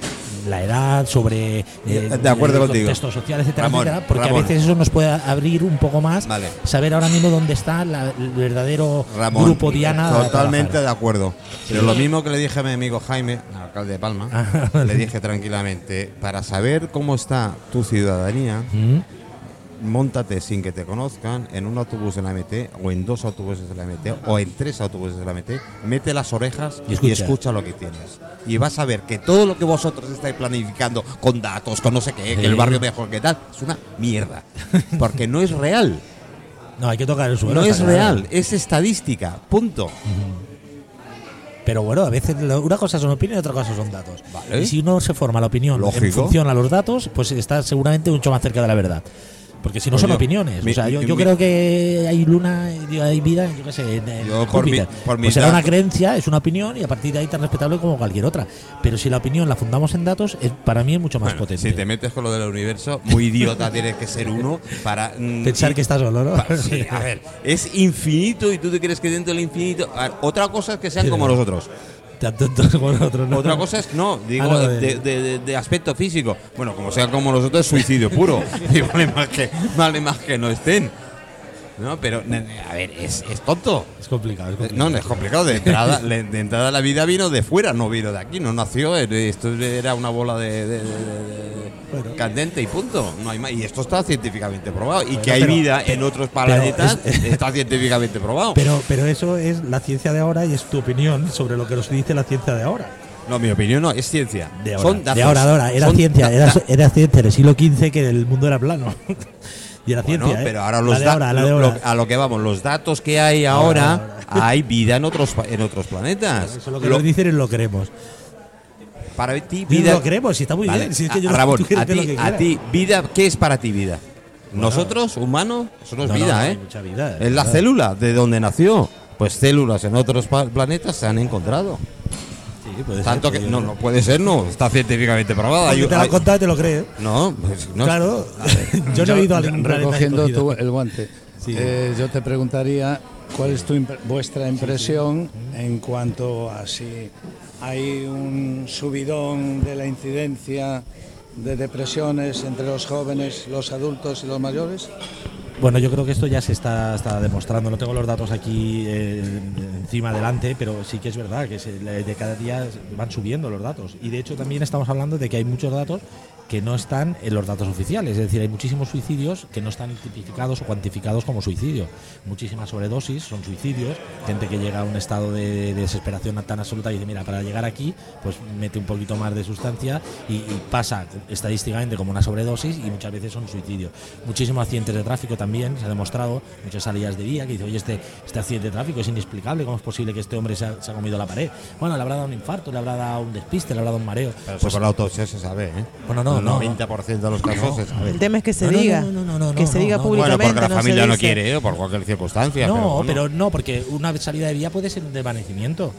[SPEAKER 3] la edad, sobre eh,
[SPEAKER 1] De acuerdo
[SPEAKER 3] el
[SPEAKER 1] contigo.
[SPEAKER 3] contexto social, etcétera,
[SPEAKER 1] Ramón,
[SPEAKER 3] etcétera, porque
[SPEAKER 1] Ramón.
[SPEAKER 3] a veces eso nos puede abrir un poco más,
[SPEAKER 1] Vale.
[SPEAKER 3] saber ahora mismo dónde está la- el verdadero
[SPEAKER 1] Ramón,
[SPEAKER 3] grupo Diana.
[SPEAKER 1] Totalmente de acuerdo. Pero lo mismo que le dije a mi amigo Jaime, al alcalde de Palma,
[SPEAKER 3] Ah,
[SPEAKER 1] le dije tranquilamente, para saber cómo está tu ciudadanía,
[SPEAKER 3] Mm.
[SPEAKER 1] Móntate sin que te conozcan en un autobús de la MT o en dos autobuses de la MT o en tres autobuses de la MT, mete las orejas
[SPEAKER 3] Y
[SPEAKER 1] y
[SPEAKER 3] escucha.
[SPEAKER 1] escucha, lo que tienes. Y vas a ver que todo lo que vosotros estáis planificando con datos, con no sé qué, que el barrio mejor que tal, es una mierda. Porque no es real.
[SPEAKER 3] No, hay que tocar el suelo.
[SPEAKER 1] No es
[SPEAKER 3] claro.
[SPEAKER 1] real, es estadística. Punto.
[SPEAKER 3] Pero bueno, a veces una cosa son opiniones y otra cosa son datos.
[SPEAKER 1] Vale.
[SPEAKER 3] Y si uno se forma la opinión en
[SPEAKER 1] Lógico.
[SPEAKER 3] función a los datos, pues está seguramente mucho más cerca de la verdad. Porque si no son opiniones.
[SPEAKER 1] mi-
[SPEAKER 3] o sea, yo,
[SPEAKER 1] mi-
[SPEAKER 3] yo
[SPEAKER 1] mi-
[SPEAKER 3] creo que hay luna, hay vida, yo qué sé, en, en
[SPEAKER 1] Yo por mi- por
[SPEAKER 3] pues será una creencia, es una opinión y a partir de ahí tan respetable como cualquier otra. Pero si la opinión la fundamos en datos, es, para mí es mucho más
[SPEAKER 1] Bueno,
[SPEAKER 3] potente.
[SPEAKER 1] si te metes con lo del universo, muy idiota tienes que ser uno para mm,
[SPEAKER 3] Pensar
[SPEAKER 1] y-
[SPEAKER 3] que estás solo, ¿no?
[SPEAKER 1] sí, a ver, es infinito y tú te crees que dentro del infinito. a ver, otra cosa es que sean
[SPEAKER 3] Sí,
[SPEAKER 1] como
[SPEAKER 3] ¿no? Tan tontos como nosotros, ¿no?
[SPEAKER 1] Otra cosa es no, digo
[SPEAKER 3] Ah, no,
[SPEAKER 1] de,
[SPEAKER 3] de-
[SPEAKER 1] de- de- aspecto físico. Bueno, como sean como nosotros, es suicidio puro. Y vale más que, vale más que no estén. No, pero a ver, es, es tonto.
[SPEAKER 3] Es complicado, es
[SPEAKER 1] Eh,
[SPEAKER 3] complicado.
[SPEAKER 1] No, no es complicado. De entrada, de entrada la vida vino de fuera, no vino de aquí, no nació. eh, Esto era una bola de, candente y punto. No hay más. Y esto está científicamente probado. Y
[SPEAKER 3] Bueno,
[SPEAKER 1] que hay
[SPEAKER 3] pero-
[SPEAKER 1] vida en otros planetas
[SPEAKER 3] es-
[SPEAKER 1] está científicamente probado.
[SPEAKER 3] Pero, pero eso es la ciencia de ahora y es tu opinión sobre lo que nos dice la ciencia de ahora.
[SPEAKER 1] no, mi opinión no, es ciencia.
[SPEAKER 3] De ahora,
[SPEAKER 1] Son
[SPEAKER 3] de ahora, de ahora. Era
[SPEAKER 1] Son
[SPEAKER 3] ciencia, era, era ciencia del siglo XV que el mundo era plano. y era
[SPEAKER 1] Bueno,
[SPEAKER 3] ciencia, ¿eh?
[SPEAKER 1] pero ahora los
[SPEAKER 3] ahora, la
[SPEAKER 1] lo- lo- a lo que vamos, los datos que hay ahora, hay vida en otros en otros planetas.
[SPEAKER 3] Eso lo que
[SPEAKER 1] Lo-
[SPEAKER 3] nos dicen es lo queremos.
[SPEAKER 1] para ti
[SPEAKER 3] Vida, lo queremos, si está muy
[SPEAKER 1] Vale,
[SPEAKER 3] bien. Si es que
[SPEAKER 1] a-
[SPEAKER 3] yo
[SPEAKER 1] Ramón, ti, a ti, vida, ¿qué es para ti vida? Nosotros, humanos, eso no es vida,
[SPEAKER 3] no,
[SPEAKER 1] ¿eh?
[SPEAKER 3] mucha vida,
[SPEAKER 1] es la
[SPEAKER 3] verdad.
[SPEAKER 1] célula de donde nació. Pues células en otros planetas se han encontrado.
[SPEAKER 3] Sí, puede
[SPEAKER 1] Tanto
[SPEAKER 3] ser,
[SPEAKER 1] que no, no puede ser, no, está científicamente probado.
[SPEAKER 3] Porque
[SPEAKER 1] Hay-
[SPEAKER 3] te
[SPEAKER 1] hay-
[SPEAKER 3] contado y te lo crees.
[SPEAKER 1] no, pues, no,
[SPEAKER 3] claro. yo no he ido a ningún
[SPEAKER 4] Recogiendo tu- el guante,
[SPEAKER 3] Sí.
[SPEAKER 4] eh, yo te preguntaría cuál es tu impre- vuestra impresión en cuanto a si hay un subidón de la incidencia de depresiones entre los jóvenes, los adultos y los mayores.
[SPEAKER 3] Bueno, yo creo que esto ya se está, demostrando. No tengo los datos aquí eh, encima adelante, pero sí que es verdad que se- de cada día van subiendo los datos. Y de hecho también estamos hablando de que hay muchos datos que no están en los datos oficiales. Es decir, hay muchísimos suicidios que no están tipificados o cuantificados como suicidio. Muchísimas sobredosis son suicidios. Gente que llega a un estado de, de desesperación tan absoluta y dice, mira, para llegar aquí, pues mete un poquito más de sustancia y, y pasa estadísticamente como una sobredosis y muchas veces son suicidios. Muchísimos accidentes de tráfico también también, se ha demostrado, muchas salidas de día, que dice, oye, este, este accidente de tráfico es inexplicable, ¿cómo es posible que este hombre se ha, se ha comido la pared? Bueno, le habrá dado un infarto, le habrá dado un despiste, le habrá dado un mareo.
[SPEAKER 1] Pero
[SPEAKER 3] Pues-
[SPEAKER 1] por la autopsia se sabe, ¿eh?
[SPEAKER 3] Bueno, no,
[SPEAKER 1] El
[SPEAKER 3] no.
[SPEAKER 1] 90% de los casos se sabe.
[SPEAKER 6] El tema es que se
[SPEAKER 3] No, no,
[SPEAKER 6] diga.
[SPEAKER 3] no, no, no, no,
[SPEAKER 6] que
[SPEAKER 3] no,
[SPEAKER 6] se
[SPEAKER 3] no,
[SPEAKER 6] diga
[SPEAKER 3] no.
[SPEAKER 1] Bueno,
[SPEAKER 6] públicamente.
[SPEAKER 1] porque la familia no quiere, ¿eh? por cualquier circunstancia.
[SPEAKER 3] No,
[SPEAKER 1] pero,
[SPEAKER 3] pero, no, porque una salida de día puede ser un desvanecimiento.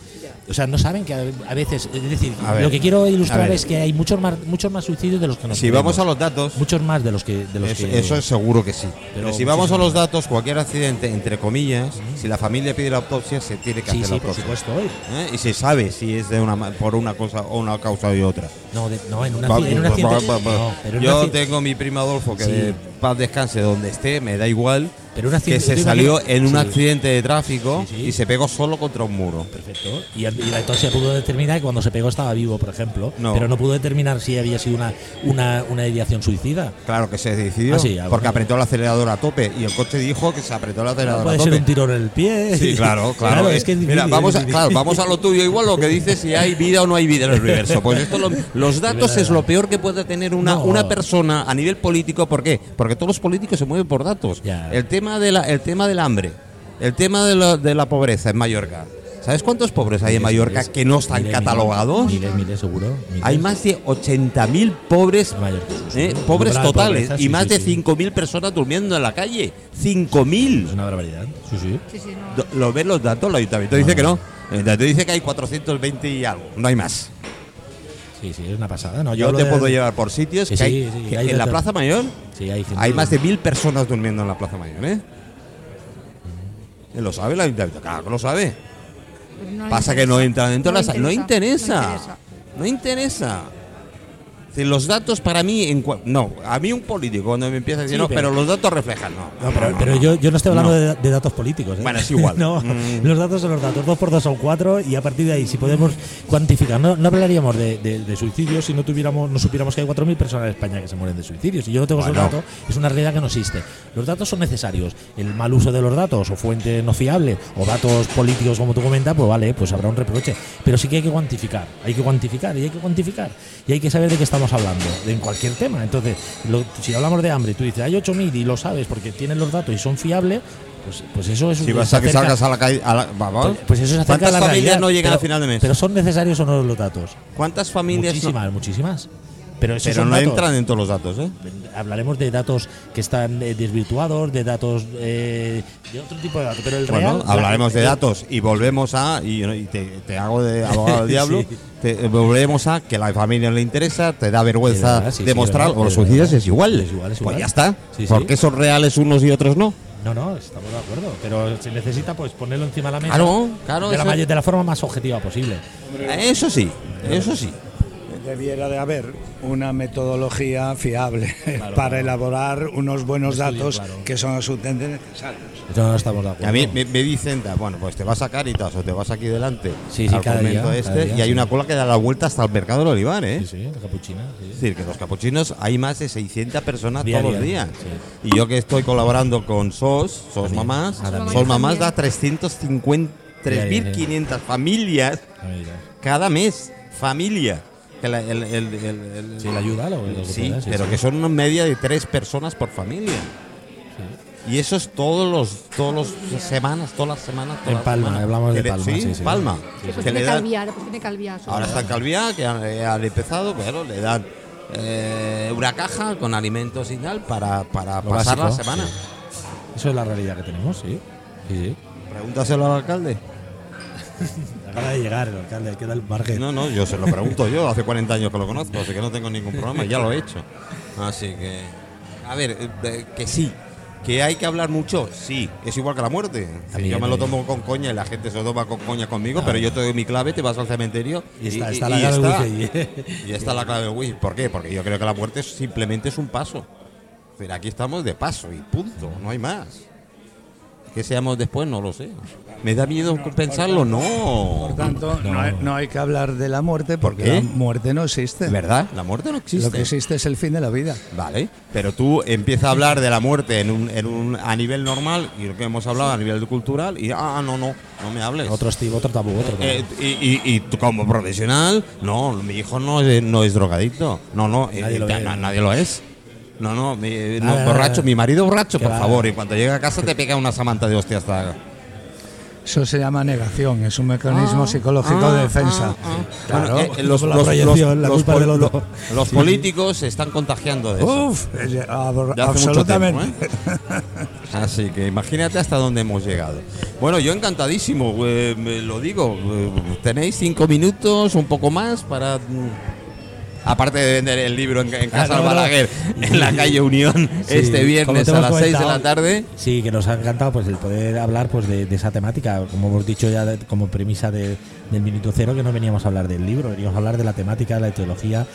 [SPEAKER 3] O sea, no saben que a, a veces, es decir,
[SPEAKER 1] ver,
[SPEAKER 3] lo que quiero ilustrar es que hay muchos más, muchos más suicidios de los que nos
[SPEAKER 1] Si vamos a los datos,
[SPEAKER 3] muchos más de los que de los
[SPEAKER 1] eso,
[SPEAKER 3] que
[SPEAKER 1] eso es seguro que sí.
[SPEAKER 3] Pero
[SPEAKER 1] Pero si vamos a los datos, cualquier accidente, entre comillas, si la familia pide la autopsia, se tiene que
[SPEAKER 3] sí,
[SPEAKER 1] hacer la
[SPEAKER 3] sí, por
[SPEAKER 1] autopsia.
[SPEAKER 3] supuesto.
[SPEAKER 1] ¿eh? Y se sabe si es de una, por una cosa o una causa y otra.
[SPEAKER 3] No, de- no, en un
[SPEAKER 1] Va-
[SPEAKER 3] accidente. En un accidente-
[SPEAKER 1] va- va-
[SPEAKER 3] no, pero en un
[SPEAKER 1] Yo tengo mi primo Adolfo que
[SPEAKER 3] Sí.
[SPEAKER 1] de paz descanse donde esté, me da igual.
[SPEAKER 3] Pero un
[SPEAKER 1] que se salió en un
[SPEAKER 3] sí.
[SPEAKER 1] accidente de tráfico
[SPEAKER 3] Sí, sí.
[SPEAKER 1] y se pegó solo contra un muro.
[SPEAKER 3] Perfecto. Y, y la autopsia pudo determinar que cuando se pegó estaba vivo, por ejemplo.
[SPEAKER 1] No.
[SPEAKER 3] Pero no pudo determinar si había sido una, una, una ideación suicida.
[SPEAKER 1] Claro que se decidió
[SPEAKER 3] Ah, sí, ah,
[SPEAKER 1] porque
[SPEAKER 3] bueno.
[SPEAKER 1] apretó el acelerador a tope y el coche dijo que se apretó el acelerador
[SPEAKER 3] puede
[SPEAKER 1] a
[SPEAKER 3] ser
[SPEAKER 1] tope.
[SPEAKER 3] un tirón en el pie.
[SPEAKER 1] Sí, claro, claro.
[SPEAKER 3] es que es
[SPEAKER 1] Mira, vamos a, claro, vamos a lo tuyo igual, lo que dice si hay vida o no hay vida en el universo. Pues esto, lo- los datos es lo peor que puede tener una,
[SPEAKER 3] No.
[SPEAKER 1] una persona a nivel político. ¿Por qué? Porque todos los políticos se mueven por datos.
[SPEAKER 3] Ya.
[SPEAKER 1] El tema de la, el tema del hambre, el tema de la, de la pobreza en Mallorca. ¿Sabes cuántos pobres hay en Mallorca que no están
[SPEAKER 3] miles,
[SPEAKER 1] catalogados?
[SPEAKER 3] Miles, miles, seguro. miles.
[SPEAKER 1] Hay más de 80.000 pobres, eh, pobres totales
[SPEAKER 3] pobreza,
[SPEAKER 1] y
[SPEAKER 3] sí,
[SPEAKER 1] más
[SPEAKER 3] sí,
[SPEAKER 1] de
[SPEAKER 3] sí.
[SPEAKER 1] 5.000 personas durmiendo en la calle.
[SPEAKER 3] Es
[SPEAKER 1] 5.000.
[SPEAKER 3] una barbaridad. Sí, sí.
[SPEAKER 2] Sí, sí, no.
[SPEAKER 1] Do- ¿Lo ven los datos? El ayuntamiento dice que no. El ayuntamiento dice que hay 420 y algo. No hay más.
[SPEAKER 3] Sí, sí, es una pasada. No,
[SPEAKER 1] Yo te
[SPEAKER 3] de-
[SPEAKER 1] puedo llevar por sitios
[SPEAKER 3] Sí,
[SPEAKER 1] que
[SPEAKER 3] sí,
[SPEAKER 1] hay,
[SPEAKER 3] sí,
[SPEAKER 1] que
[SPEAKER 3] hay
[SPEAKER 1] en la. Plaza Mayor
[SPEAKER 3] Sí, hay, gente-
[SPEAKER 1] hay más de mil personas durmiendo en la Plaza Mayor, ¿eh? ¿Él ¿Lo sabe el ayuntamiento? Claro que lo sabe.
[SPEAKER 2] No
[SPEAKER 1] Pasa que no
[SPEAKER 2] interesa.
[SPEAKER 1] entra dentro de la sa- No
[SPEAKER 2] No
[SPEAKER 1] interesa.
[SPEAKER 2] interesa.
[SPEAKER 1] No interesa. Los datos para mí, en no, a mí un político cuando me empieza a decir,
[SPEAKER 3] Sí,
[SPEAKER 1] no,
[SPEAKER 3] pero-
[SPEAKER 1] pero, los datos reflejan, no.
[SPEAKER 3] No, pero, pero yo, yo no estoy hablando de, de datos políticos. ¿eh?
[SPEAKER 1] Bueno, es igual.
[SPEAKER 3] no,
[SPEAKER 1] Mm.
[SPEAKER 3] los datos son los datos. Dos por dos son cuatro y a partir de ahí, si podemos cuantificar, no, no hablaríamos de, de- de suicidios si no tuviéramos, no supiéramos que hay 4.000 personas en España que se mueren de suicidios. Si yo no tengo esos
[SPEAKER 1] Bueno.
[SPEAKER 3] datos, es una realidad que no existe. Los datos son necesarios. El mal uso de los datos o fuente no fiable o datos políticos, como tú comentas, pues vale, pues habrá un reproche. Pero sí que hay que cuantificar. Hay que cuantificar y hay que cuantificar. Y hay que saber de qué estamos hablando, de en cualquier tema. Entonces, lo- si hablamos de hambre, tú dices, hay 8.000 y lo sabes porque tienes los datos y son fiables, pues, pues eso es
[SPEAKER 1] Si vas a que
[SPEAKER 3] acerca-
[SPEAKER 1] salgas a la calle. a la- vamos.
[SPEAKER 3] pues, pues eso es
[SPEAKER 1] ¿Cuántas
[SPEAKER 3] de la
[SPEAKER 1] familias
[SPEAKER 3] realidad,
[SPEAKER 1] no llegan
[SPEAKER 3] pero-
[SPEAKER 1] a final de mes?
[SPEAKER 3] Pero son necesarios o no los datos.
[SPEAKER 1] ¿Cuántas familias no-
[SPEAKER 3] Muchísimas, muchísimas. Pero, esos
[SPEAKER 1] Pero no
[SPEAKER 3] datos.
[SPEAKER 1] entran en todos los datos, ¿eh?
[SPEAKER 3] Hablaremos de datos que están eh, desvirtuados, de datos eh, de otro tipo de datos. Pero el
[SPEAKER 1] Bueno,
[SPEAKER 3] real,
[SPEAKER 1] hablaremos de datos y volvemos a, y, y te, te hago de abogado del diablo,
[SPEAKER 3] Sí.
[SPEAKER 1] te- volvemos a que la familia no le interesa, te da vergüenza
[SPEAKER 3] Es verdad, sí, sí,
[SPEAKER 1] demostrar,
[SPEAKER 3] verdad,
[SPEAKER 1] o los
[SPEAKER 3] es verdad.
[SPEAKER 1] es igual.
[SPEAKER 3] Es igual, es
[SPEAKER 1] Pues ya está.
[SPEAKER 3] Sí, sí.
[SPEAKER 1] porque son reales unos y otros no?
[SPEAKER 3] No, no, estamos de acuerdo. Pero se necesita pues ponerlo encima de la mesa
[SPEAKER 1] Claro, claro,
[SPEAKER 3] de, la, de la forma más objetiva posible.
[SPEAKER 1] Eso sí, eso sí.
[SPEAKER 4] Debiera de haber una metodología fiable para
[SPEAKER 3] claro.
[SPEAKER 4] elaborar unos buenos
[SPEAKER 3] Estudio,
[SPEAKER 4] datos
[SPEAKER 3] claro.
[SPEAKER 4] que son absolutamente necesarios.
[SPEAKER 3] Eso no estamos de acuerdo.
[SPEAKER 1] A mí me, me dicen, bueno, pues te vas a Caritas o te vas aquí delante
[SPEAKER 3] Sí, sí,
[SPEAKER 1] al
[SPEAKER 3] día,
[SPEAKER 1] este
[SPEAKER 3] día,
[SPEAKER 1] y hay
[SPEAKER 3] sí.
[SPEAKER 1] una cola que da la vuelta hasta el mercado del Olivar, ¿eh?
[SPEAKER 3] Sí, sí, la capuchina. sí.
[SPEAKER 1] Es decir, que los capuchinos hay más de 600 personas
[SPEAKER 3] Día
[SPEAKER 1] todos los
[SPEAKER 3] día,
[SPEAKER 1] días.
[SPEAKER 3] sí.
[SPEAKER 1] Y yo que estoy colaborando con SOS, SOS. Mamás. SOS Mamás da 350,
[SPEAKER 3] Día a día,
[SPEAKER 1] 3.500 familias cada mes. Familia. Que la- el- el- el- el-
[SPEAKER 3] Sí, la ayuda, lo, lo que
[SPEAKER 1] Sí,
[SPEAKER 3] pueda, sí,
[SPEAKER 1] pero
[SPEAKER 3] sí.
[SPEAKER 1] que son una media de tres personas por familia. Y eso es todos los, todos los semanas, todas las semanas. todas
[SPEAKER 3] En Palma,
[SPEAKER 1] semanas.
[SPEAKER 3] hablamos de Palma,
[SPEAKER 1] Sí,
[SPEAKER 3] sí, sí.
[SPEAKER 1] Palma.
[SPEAKER 2] Después
[SPEAKER 1] Que
[SPEAKER 2] tiene
[SPEAKER 1] le dan-
[SPEAKER 2] Calviá, después tiene Calviá. sobre
[SPEAKER 1] Ahora está en Calviá, que han, eh, empezado, pero le dan eh, una caja con alimentos y tal para, para pasar
[SPEAKER 3] básico,
[SPEAKER 1] la semana.
[SPEAKER 3] sí. Eso es la realidad que tenemos, sí. Sí, sí.
[SPEAKER 1] Pregúntaselo al alcalde.
[SPEAKER 3] Acaba de llegar el alcalde, queda el margen.
[SPEAKER 1] No, no, yo se lo pregunto yo, hace 40 años que lo conozco, así que no tengo ningún problema, ya lo he hecho. Así que, a ver, eh, que sí, que hay que hablar mucho, sí, es igual que la muerte. Sí, yo me lo tomo con coña y la gente se lo toma con coña conmigo, pero yo te doy mi clave, te vas al cementerio
[SPEAKER 3] Y está,
[SPEAKER 1] y,
[SPEAKER 3] está la
[SPEAKER 1] y
[SPEAKER 3] llave
[SPEAKER 1] está.
[SPEAKER 3] wifi.
[SPEAKER 1] Y está la clave del wifi. ¿Por qué? Porque yo creo que la muerte simplemente es un paso. Pero aquí estamos de paso y punto, no hay más. ¿Qué seamos después? No lo sé. ¿Me da miedo pensarlo?
[SPEAKER 4] Por
[SPEAKER 1] No.
[SPEAKER 4] tanto, no,
[SPEAKER 3] No.
[SPEAKER 4] hay, no hay que hablar de la muerte porque
[SPEAKER 1] qué?
[SPEAKER 4] la muerte no existe.
[SPEAKER 1] ¿Verdad? La muerte no
[SPEAKER 4] Lo
[SPEAKER 1] existe.
[SPEAKER 4] que existe es el fin de la vida.
[SPEAKER 1] Vale, pero tú empiezas a hablar de la muerte en un, en un, a nivel normal y lo que hemos hablado a nivel cultural y ah, no, no, no me hables.
[SPEAKER 3] Otro estilo, otro tabú, otro tabú.
[SPEAKER 1] Eh, y, y- y tú como profesional, no, mi hijo no es, no es drogadicto. No, no,
[SPEAKER 3] Nadie
[SPEAKER 1] eh,
[SPEAKER 3] lo es.
[SPEAKER 1] nadie lo es. No, no, mi, no,
[SPEAKER 3] ah,
[SPEAKER 1] borracho, mi marido borracho, por favor. Y cuando llega a casa te pega una samanta de hostia hasta.
[SPEAKER 4] Eso se llama negación, es un mecanismo psicológico
[SPEAKER 1] Ah,
[SPEAKER 4] de defensa.
[SPEAKER 1] ah, ah.
[SPEAKER 4] Claro.
[SPEAKER 1] Bueno, eh, los, políticos se están contagiando de eso.
[SPEAKER 4] Uf, eh,
[SPEAKER 1] tiempo,
[SPEAKER 4] absolutamente.
[SPEAKER 1] ¿eh? Así que imagínate hasta dónde hemos llegado. Bueno, yo encantadísimo, eh, me lo digo. eh, Tenéis cinco minutos, un poco más para. Aparte de vender el libro en, en Casa
[SPEAKER 3] Ah.
[SPEAKER 1] Balaguer, en la calle Unión,
[SPEAKER 3] Sí,
[SPEAKER 1] este viernes a las 6 de la tarde.
[SPEAKER 3] Sí, que nos ha encantado pues el poder hablar pues de, de esa temática, como hemos dicho ya de- como premisa de- del minuto cero, que no veníamos a hablar del libro, veníamos a hablar de la temática, de la etiología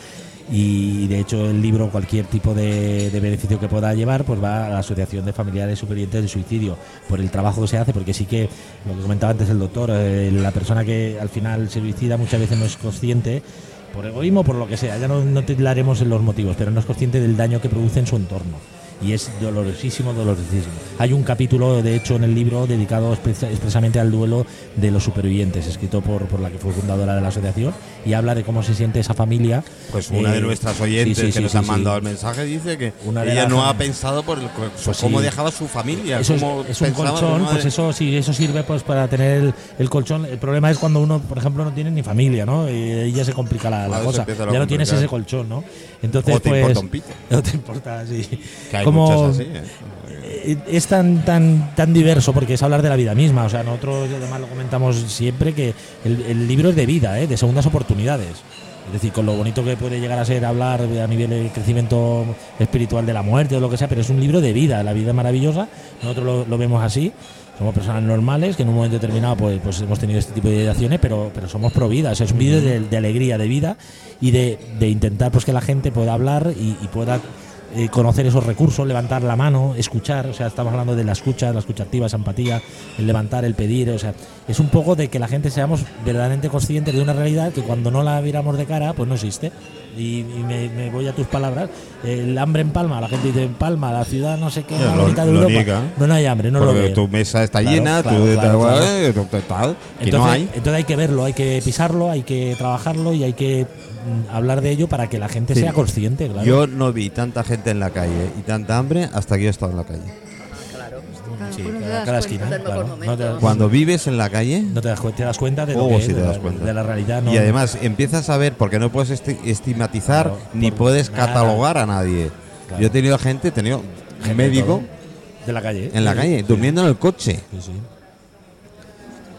[SPEAKER 3] y de hecho el libro, cualquier tipo de, beneficio que pueda llevar, pues va a la Asociación de Familiares Supervivientes de Suicidio, por el trabajo que se hace, porque sí que, lo que comentaba antes el doctor, eh, la persona que al final se suicida muchas veces no es consciente por egoísmo, por lo que sea, ya no, no titlaremos en los motivos, pero no es consciente del daño que produce en su entorno. Y es dolorosísimo, dolorosísimo. Hay un capítulo, de hecho, en el libro dedicado expresa- expresamente al duelo de los supervivientes, escrito por, por la que fue fundadora de la asociación, y habla de cómo se siente esa familia.
[SPEAKER 1] Pues una
[SPEAKER 3] Eh,
[SPEAKER 1] de nuestras oyentes
[SPEAKER 3] sí, sí,
[SPEAKER 1] que
[SPEAKER 3] sí,
[SPEAKER 1] nos
[SPEAKER 3] sí,
[SPEAKER 1] ha
[SPEAKER 3] sí.
[SPEAKER 1] mandado el mensaje dice que
[SPEAKER 3] Una
[SPEAKER 1] ella no ha pensado por el,
[SPEAKER 3] Pues
[SPEAKER 1] cómo dejaba su familia.
[SPEAKER 3] Eso es,
[SPEAKER 1] cómo
[SPEAKER 3] es un
[SPEAKER 1] pensaba su
[SPEAKER 3] colchón, pues eso sí, eso sirve pues para tener el, el colchón. El problema es cuando uno, por ejemplo, no tiene ni familia, ¿no? Y ya se complica la, la cosa. Ya no tienes ese colchón, ¿no? Entonces,
[SPEAKER 1] O te
[SPEAKER 3] pues,
[SPEAKER 1] importa un pito.
[SPEAKER 3] No te importa, sí.
[SPEAKER 1] Que hay
[SPEAKER 3] Como-
[SPEAKER 1] muchas así. ¿eh?
[SPEAKER 3] eh, es tan tan tan diverso porque es hablar de la vida misma. O sea, nosotros además lo comentamos siempre que el, el libro es de vida, ¿eh? de segundas oportunidades. Es decir, con lo bonito que puede llegar a ser hablar a nivel de crecimiento espiritual de la muerte o lo que sea, pero es un libro de vida, la vida es maravillosa. Nosotros lo, lo vemos así. Somos personas normales que en un momento determinado pues, pues hemos tenido este tipo de ideaciones, pero, pero somos pro vida. O sea, es un vídeo de, de alegría, de vida y de, de intentar pues que la gente pueda hablar y, y pueda eh, conocer esos recursos, levantar la mano, escuchar, o sea, estamos hablando de la escucha, la escucha activa, esa empatía, el levantar, el pedir, o sea, es un poco de que la gente seamos verdaderamente conscientes de una realidad que cuando no la viéramos de cara, pues no existe. Y, y me, me voy a tus palabras, el hambre en Palma, la gente dice en Palma, la ciudad no sé qué, más
[SPEAKER 1] lo-
[SPEAKER 3] bonita de
[SPEAKER 1] lo
[SPEAKER 3] Europa.
[SPEAKER 1] niega.
[SPEAKER 3] No, no hay hambre, no lo
[SPEAKER 1] Porque
[SPEAKER 3] veo.
[SPEAKER 1] tu mesa está
[SPEAKER 3] Claro,
[SPEAKER 1] llena,
[SPEAKER 3] claro,
[SPEAKER 1] tú
[SPEAKER 3] claro,
[SPEAKER 1] eh, tal, tal, que
[SPEAKER 3] Entonces,
[SPEAKER 1] no hay.
[SPEAKER 3] entonces hay que verlo, hay que pisarlo, hay que trabajarlo y hay que mm, hablar de ello para que la gente
[SPEAKER 1] Sí.
[SPEAKER 3] sea consciente.
[SPEAKER 1] Yo no vi tanta gente en la calle y tanta hambre hasta que yo he estado en la calle.
[SPEAKER 5] Claro.
[SPEAKER 3] Sí,
[SPEAKER 2] Pues no te
[SPEAKER 3] cada,
[SPEAKER 2] das
[SPEAKER 3] cada
[SPEAKER 2] cuenta.
[SPEAKER 3] esquina,
[SPEAKER 5] Es el mejor
[SPEAKER 3] claro.
[SPEAKER 5] momento.
[SPEAKER 3] No te-
[SPEAKER 1] Cuando vives en la calle
[SPEAKER 3] No te das, cu- te das cuenta de lo
[SPEAKER 1] Oh,
[SPEAKER 3] que
[SPEAKER 1] sí
[SPEAKER 3] es,
[SPEAKER 1] te
[SPEAKER 3] de,
[SPEAKER 1] das
[SPEAKER 3] la,
[SPEAKER 1] cuenta.
[SPEAKER 3] de la realidad. No,
[SPEAKER 1] y además empiezas a ver, porque no puedes esti- estigmatizar
[SPEAKER 3] Claro,
[SPEAKER 1] ni
[SPEAKER 3] por
[SPEAKER 1] puedes
[SPEAKER 3] nada.
[SPEAKER 1] catalogar a nadie.
[SPEAKER 3] Claro.
[SPEAKER 1] Yo he tenido gente, he tenido
[SPEAKER 3] gente de
[SPEAKER 1] médico
[SPEAKER 3] todo, de la calle.
[SPEAKER 1] en la
[SPEAKER 3] Sí,
[SPEAKER 1] calle,
[SPEAKER 3] sí,
[SPEAKER 1] durmiendo en el coche.
[SPEAKER 3] sí, sí.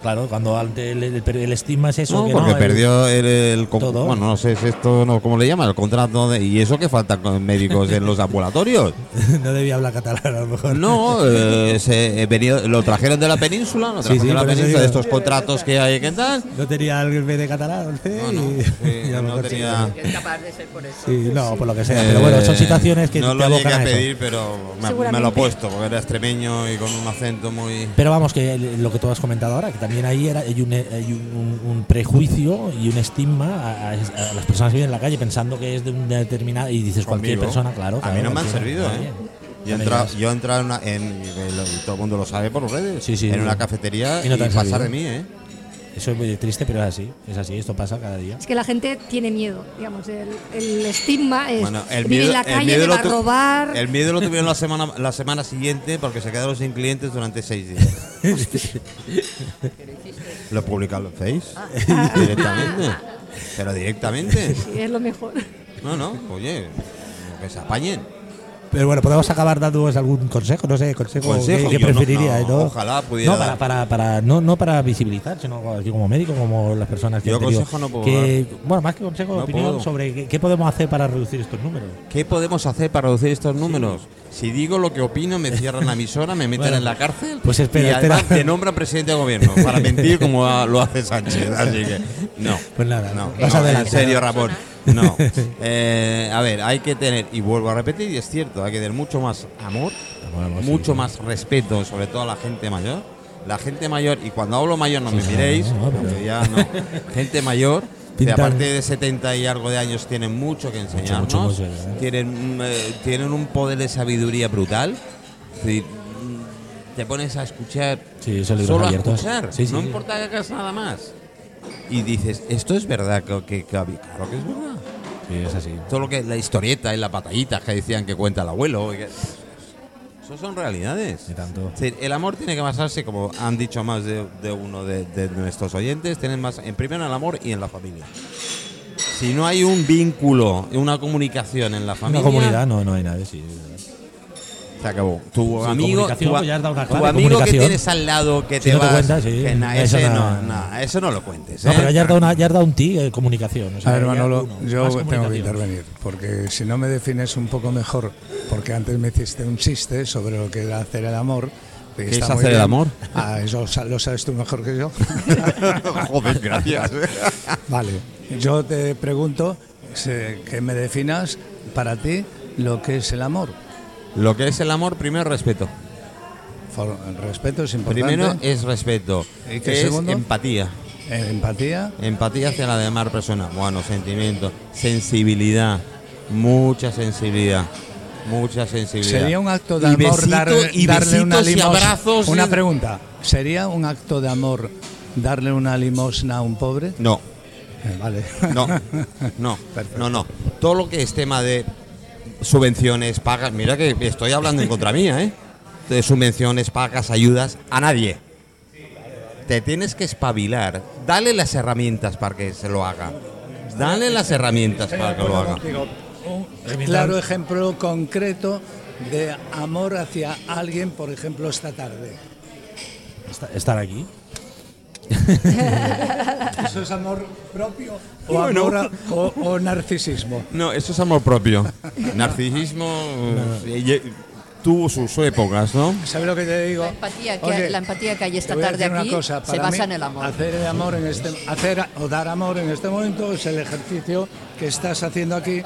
[SPEAKER 3] Claro, cuando ante el, el- el estigma es eso.
[SPEAKER 1] No,
[SPEAKER 3] que
[SPEAKER 1] porque perdió el, el
[SPEAKER 3] Todo.
[SPEAKER 1] bueno, no sé si esto, no, ¿cómo le llaman? El contrato de, y eso que faltan con médicos en los ambulatorios.
[SPEAKER 3] no debía hablar catalán a lo mejor.
[SPEAKER 1] No, eh, se, he venido- lo trajeron de la península, lo
[SPEAKER 3] Sí,
[SPEAKER 1] trajeron
[SPEAKER 3] sí,
[SPEAKER 1] de la península, de estos contratos que hay que tal.
[SPEAKER 3] No tenía el B de catalán, no sé,
[SPEAKER 1] No, no,
[SPEAKER 3] y-
[SPEAKER 1] sí,
[SPEAKER 3] y a lo
[SPEAKER 1] no
[SPEAKER 3] mejor sí.
[SPEAKER 1] tenía-
[SPEAKER 5] Es capaz de ser por eso.
[SPEAKER 3] Sí, no, por lo que sea. pero bueno, son
[SPEAKER 1] Eh,
[SPEAKER 3] situaciones que
[SPEAKER 1] no
[SPEAKER 3] te
[SPEAKER 1] lo llegué a
[SPEAKER 3] a eso.
[SPEAKER 1] pedir, pero me, me lo he puesto, porque era extremeño y con un acento muy...
[SPEAKER 3] Pero vamos, que lo que tú has comentado ahora, que también ahí era, hay, un, hay un- un prejuicio y un estigma a, a- a las personas que viven en la calle pensando que es de una determinada. Y dices cualquier persona, claro.
[SPEAKER 1] A mí no me han servido. ¿eh? Yo he entrado, yo he entrado en, una, en y y todo el mundo lo sabe por redes,
[SPEAKER 3] Sí, sí,
[SPEAKER 1] en una cafetería
[SPEAKER 3] Y
[SPEAKER 1] y,
[SPEAKER 3] no han
[SPEAKER 1] pasar
[SPEAKER 3] servido.
[SPEAKER 1] de mí, ¿eh?
[SPEAKER 3] Eso es muy triste, pero es así. Es así, esto pasa cada día.
[SPEAKER 2] Es que la gente tiene miedo, digamos, el, el estigma es
[SPEAKER 1] Bueno, el miedo,
[SPEAKER 2] en la
[SPEAKER 1] el
[SPEAKER 2] calle,
[SPEAKER 1] miedo
[SPEAKER 2] me
[SPEAKER 1] lo
[SPEAKER 2] va a robar.
[SPEAKER 1] El miedo lo tuvieron la semana, la semana siguiente porque se quedaron sin clientes durante seis días. lo publicaron en Face directamente. Pero directamente.
[SPEAKER 2] Sí, es lo mejor.
[SPEAKER 1] No, no, oye, que se apañen.
[SPEAKER 3] Pero bueno, podemos acabar dándoos algún consejo, no sé, consejo,
[SPEAKER 1] Consejo,
[SPEAKER 3] que,
[SPEAKER 1] yo
[SPEAKER 3] preferiría.
[SPEAKER 1] no,
[SPEAKER 3] ¿no?
[SPEAKER 1] ojalá pudiera
[SPEAKER 3] No, para, para, para, no, no para visibilizar, sino aquí como médico, como las personas que
[SPEAKER 1] Yo consejo no puedo
[SPEAKER 3] que, Bueno, más que consejo, opinión
[SPEAKER 1] puedo.
[SPEAKER 3] sobre qué, qué podemos hacer para reducir estos números.
[SPEAKER 1] ¿Qué podemos hacer para reducir estos números? Si digo lo que opino, me cierran la emisora, me meten
[SPEAKER 3] Bueno,
[SPEAKER 1] en la cárcel.
[SPEAKER 3] pues espera,
[SPEAKER 1] y además
[SPEAKER 3] espera.
[SPEAKER 1] te nombran presidente de gobierno para mentir como lo hace Sánchez. Así que, no.
[SPEAKER 3] Pues nada,
[SPEAKER 1] No,
[SPEAKER 3] vas
[SPEAKER 1] no,
[SPEAKER 3] adelante.
[SPEAKER 1] en serio, Ramón. No. Eh, a ver, hay que tener, y vuelvo a repetir, y es cierto, hay que tener mucho más amor, mucho
[SPEAKER 3] sí.
[SPEAKER 1] más respeto, sobre todo a la gente mayor. La gente mayor, y cuando hablo mayor no me miréis,
[SPEAKER 3] no, no, pero-
[SPEAKER 1] porque ya no. Gente mayor, que aparte de 70 y algo de años tienen mucho que enseñarnos,
[SPEAKER 3] mucho, mucho, ¿eh?
[SPEAKER 1] tienen, mm, eh, tienen un poder de sabiduría brutal. Te pones a escuchar
[SPEAKER 3] Sí,
[SPEAKER 1] solo a escuchar, no importa que hagas nada más. Y dices, esto es verdad, que, que- que- claro que es verdad.
[SPEAKER 3] Sí, es así.
[SPEAKER 1] Todo lo que la historieta y las batallitas que decían que cuenta el abuelo. que- Eso son realidades.
[SPEAKER 3] Y tanto.
[SPEAKER 1] Es decir, el amor tiene que basarse, como han dicho más de, de uno de, de nuestros oyentes, tienen más en primero en el amor y en la familia. Si no hay un vínculo, una comunicación en la
[SPEAKER 3] Una
[SPEAKER 1] familia,
[SPEAKER 3] comunidad no, no hay nadie, sí.
[SPEAKER 1] Se acabó. Tu
[SPEAKER 3] Sí,
[SPEAKER 1] amigo, tu,
[SPEAKER 3] pues ya has dado una
[SPEAKER 1] tu amigo que tienes al lado que
[SPEAKER 3] Si
[SPEAKER 1] te
[SPEAKER 3] no te
[SPEAKER 1] vas,
[SPEAKER 3] cuentas, sí,
[SPEAKER 1] que na-
[SPEAKER 3] eso
[SPEAKER 1] ese
[SPEAKER 3] no-
[SPEAKER 1] na- eso no lo cuentes.
[SPEAKER 3] No,
[SPEAKER 1] ¿eh?
[SPEAKER 3] pero ya has dado, una, ya has dado un ti, eh, comunicación. o sea,
[SPEAKER 4] A ver, Manolo,
[SPEAKER 3] uno,
[SPEAKER 4] yo tengo que intervenir, porque si no me defines un poco mejor, porque antes me hiciste un chiste sobre lo que era hacer el amor.
[SPEAKER 1] ¿Qué es hacer el amor?
[SPEAKER 4] Ah, eso lo sabes tú mejor que yo.
[SPEAKER 1] Joder, gracias.
[SPEAKER 4] vale, yo te pregunto se- que me definas para ti lo que es el amor.
[SPEAKER 1] Lo que es el amor, primero respeto.
[SPEAKER 4] For- el respeto es importante.
[SPEAKER 1] Primero es respeto.
[SPEAKER 4] ¿Y qué
[SPEAKER 1] es
[SPEAKER 4] segundo?
[SPEAKER 1] empatía.
[SPEAKER 4] Eh, empatía.
[SPEAKER 1] Empatía hacia la demás persona. Bueno, sentimiento, sensibilidad, mucha sensibilidad, mucha sensibilidad.
[SPEAKER 4] Sería un acto de
[SPEAKER 1] Y
[SPEAKER 4] amor
[SPEAKER 1] besito-
[SPEAKER 4] dar-
[SPEAKER 1] y
[SPEAKER 4] darle una limosna.
[SPEAKER 1] abrazos.
[SPEAKER 4] Una pregunta. ¿Sería un acto de amor darle una limosna a un pobre?
[SPEAKER 1] No,
[SPEAKER 4] Eh, vale.
[SPEAKER 1] no, no,
[SPEAKER 4] Perfecto.
[SPEAKER 1] no, no. Todo lo que es tema de subvenciones, pagas, mira que estoy hablando en contra mía, ¿eh? De subvenciones, pagas, ayudas, a nadie. Te tienes que espabilar. Dale las herramientas para que se lo haga. Dale las herramientas para que lo haga.
[SPEAKER 4] Un claro ejemplo concreto de amor hacia alguien, por ejemplo, esta tarde.
[SPEAKER 3] Esta- Estar aquí.
[SPEAKER 4] ¿Eso es amor propio o,
[SPEAKER 1] Bueno.
[SPEAKER 4] amor a- o, o narcisismo?
[SPEAKER 1] No, eso es amor propio. Narcisismo eh, ye- tuvo sus épocas, ¿no?
[SPEAKER 4] ¿Sabes lo que te digo?
[SPEAKER 5] La empatía que,
[SPEAKER 4] Oye,
[SPEAKER 5] la empatía que hay esta tarde aquí
[SPEAKER 4] cosa,
[SPEAKER 5] se basa
[SPEAKER 4] mí,
[SPEAKER 5] en el amor.
[SPEAKER 4] Hacer el amor en este, hacer o dar amor en este momento es el ejercicio que estás haciendo aquí,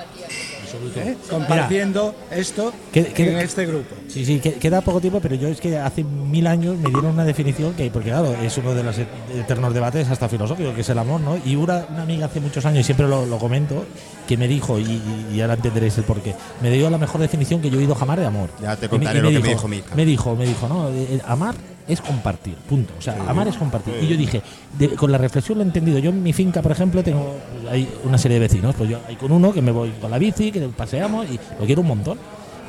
[SPEAKER 4] ¿eh? compartiendo esto
[SPEAKER 3] ¿Qué- qué-
[SPEAKER 4] en este grupo.
[SPEAKER 3] Sí, sí, que- queda poco tiempo, pero yo es que hace mil años me dieron una definición que, porque claro, es uno de los et- eternos debates hasta filosóficos, que es el amor, ¿no? Y una, una amiga hace muchos años, y siempre lo, lo comento, que me dijo, y, ahora entenderéis el porqué, me dio la mejor definición que yo he oído jamás de amor.
[SPEAKER 1] Ya te contaré
[SPEAKER 3] y
[SPEAKER 1] lo que me dijo mi hija.
[SPEAKER 3] Me dijo, me dijo, no, eh, eh, amar es compartir, punto. O sea, amar es compartir. Y yo dije, de- con la reflexión lo he entendido. Yo en mi finca, por ejemplo, tengo hay una serie de vecinos. Pues yo hay con uno que me voy con la bici, que paseamos y lo quiero un montón.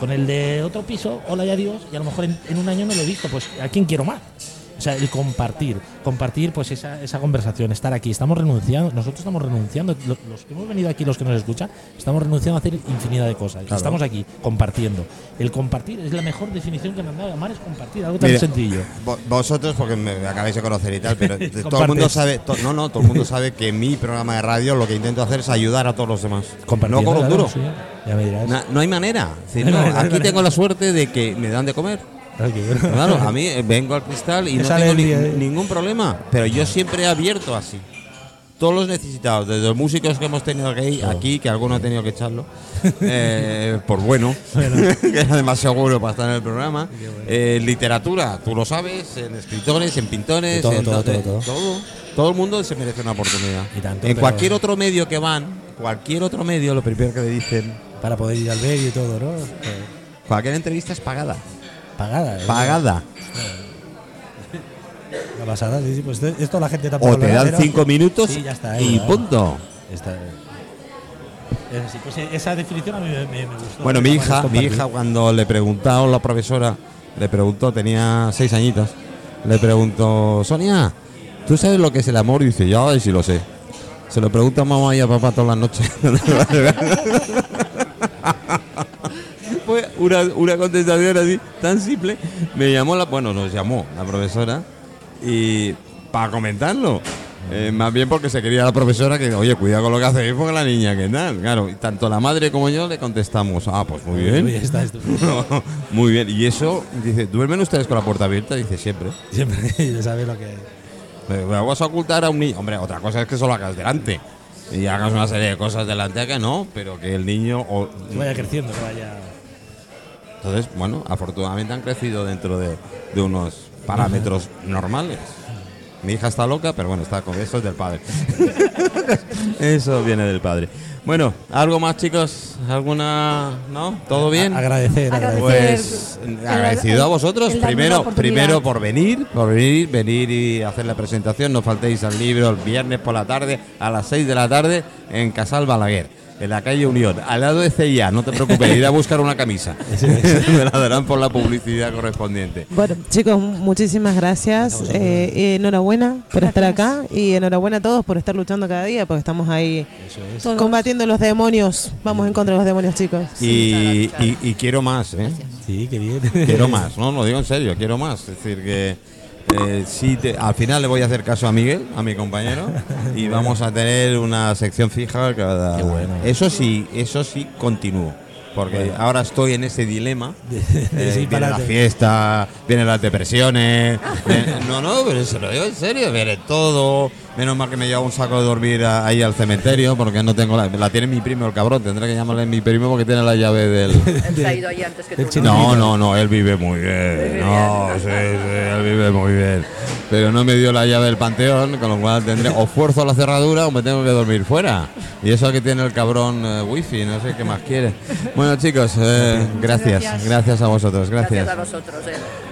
[SPEAKER 3] Con el de otro piso, hola y adiós, y a lo mejor en, en un año no lo he visto. Pues ¿a quién quiero más? O sea, el compartir, compartir pues esa, esa conversación, estar aquí. Estamos renunciando, nosotros estamos renunciando, lo- los que hemos venido aquí, los que nos escuchan, estamos renunciando a hacer infinidad de cosas.
[SPEAKER 1] Claro.
[SPEAKER 3] Estamos aquí compartiendo. El compartir es la mejor definición que me han dado. Amar es compartir, algo tan
[SPEAKER 1] Mira,
[SPEAKER 3] sencillo.
[SPEAKER 1] vo- Vosotros, porque me acabáis de conocer y tal, pero todo el mundo sabe, to- no, no, todo el mundo sabe que mi programa de radio lo que intento hacer es ayudar a todos los demás.
[SPEAKER 3] Compartiendo,
[SPEAKER 1] No cobro un
[SPEAKER 3] claro,
[SPEAKER 1] duro.
[SPEAKER 3] sí, ya me dirás.
[SPEAKER 1] No hay manera.
[SPEAKER 3] No hay
[SPEAKER 1] no,
[SPEAKER 3] manera, no hay
[SPEAKER 1] aquí tengo la suerte de que me dan de comer.
[SPEAKER 3] Claro
[SPEAKER 1] a mí eh, vengo al cristal y no tengo ni- ningún problema. Pero yo siempre he abierto así. Todos los necesitados, desde los músicos que hemos tenido aquí, aquí que alguno ha tenido que echarlo, eh, por bueno, que era demasiado bueno para estar en el programa. Eh, literatura, tú lo sabes, en escritores, en pintores,
[SPEAKER 3] todo,
[SPEAKER 1] en
[SPEAKER 3] todo, todo, todo.
[SPEAKER 1] todo. Todo el mundo se merece una oportunidad.
[SPEAKER 3] Tanto,
[SPEAKER 1] en cualquier otro medio que van, cualquier otro medio, lo primero que le dicen,
[SPEAKER 3] Para poder ir al medio y todo, ¿no?
[SPEAKER 1] cualquier entrevista es pagada.
[SPEAKER 3] Pagada. ¿eh?
[SPEAKER 1] Pagada.
[SPEAKER 3] La pasada, sí, sí. Pues esto la gente tampoco
[SPEAKER 1] O te dan cinco minutos
[SPEAKER 3] Sí, ya está,
[SPEAKER 1] y punto.
[SPEAKER 3] Esta- es así, pues esa definición a mí me, me- me gustó.
[SPEAKER 1] Bueno, mi hija, mi hija cuando le preguntó la profesora, le preguntó, tenía seis añitas, le preguntó, Sonia, ¿tú sabes lo que es el amor? Y dice, ya, sí lo sé. Se lo pregunta a mamá y a papá todas las noches. Fue una, una contestación así, tan simple. Me llamó la, bueno, nos llamó la profesora y para comentarlo. Eh, más bien porque se quería la profesora que, oye, cuidado con lo que hacéis porque la niña, ¿qué tal? Claro, y tanto la madre como yo le contestamos, ah, pues muy bien.
[SPEAKER 3] Está
[SPEAKER 1] muy bien. Y eso, dice, ¿duermen ustedes con la puerta abierta? Dice, siempre.
[SPEAKER 3] Siempre ya sabes lo que.
[SPEAKER 1] Me vas a ocultar a un niño. Hombre, otra cosa es que solo hagas delante. Y hagas una serie de cosas delante que no, pero que el niño. o-
[SPEAKER 3] que vaya creciendo, que vaya.
[SPEAKER 1] Entonces, bueno, afortunadamente han crecido dentro de, de unos parámetros normales. Mi hija está loca, pero bueno, está con eso es del padre. eso viene del padre. Bueno, ¿algo más, chicos? ¿Alguna. ¿No? ¿Todo bien?
[SPEAKER 3] A- agradecer,
[SPEAKER 2] Agradecer.
[SPEAKER 1] Pues
[SPEAKER 2] el-
[SPEAKER 1] agradecido a vosotros,
[SPEAKER 2] el
[SPEAKER 1] primero, primero por venir, por venir, venir y hacer la presentación. No faltéis al libro el viernes por la tarde a las 6 de la tarde en Casal Balaguer. En la calle Unión, al lado de CIA, no te preocupes, ir a buscar una camisa. Me la darán por la publicidad correspondiente.
[SPEAKER 6] Bueno, chicos, muchísimas gracias. Eh, enhorabuena por estar acá y enhorabuena a todos por estar luchando cada día, porque estamos ahí combatiendo los demonios. Vamos en contra de los demonios, chicos.
[SPEAKER 1] Y, y- y quiero más, ¿eh?
[SPEAKER 3] Sí, qué bien.
[SPEAKER 1] Quiero más, no, lo digo en serio, quiero más. Es decir, que eh, sí te- al final le voy a hacer caso a Miguel, a mi compañero, y vamos a tener una sección fija cada.
[SPEAKER 3] Qué bueno.
[SPEAKER 1] Eso sí, eso sí continúo. Porque ahora estoy en ese dilema. Eh,
[SPEAKER 3] sí,
[SPEAKER 1] viene la fiesta, vienen las depresiones. viene- no, no, pero se lo digo en serio, viene todo. Menos mal que me lleva un saco de dormir a- ahí al cementerio porque no tengo la. La tiene mi primo, el cabrón. Tendré que llamarle mi primo porque tiene la llave del.
[SPEAKER 5] Él se ha ido ahí antes que tú.
[SPEAKER 1] No, no, no, él vive muy bien. No, sí, sí, él vive muy bien. Pero no me dio la llave del panteón, con lo cual tendré o fuerzo la cerradura o me tengo que dormir fuera. Y eso que tiene el cabrón eh, wifi, no sé qué más quiere. Bueno, chicos, eh, gracias,
[SPEAKER 2] gracias.
[SPEAKER 1] gracias a vosotros,
[SPEAKER 5] Gracias
[SPEAKER 1] gracias.
[SPEAKER 5] a vosotros. eh.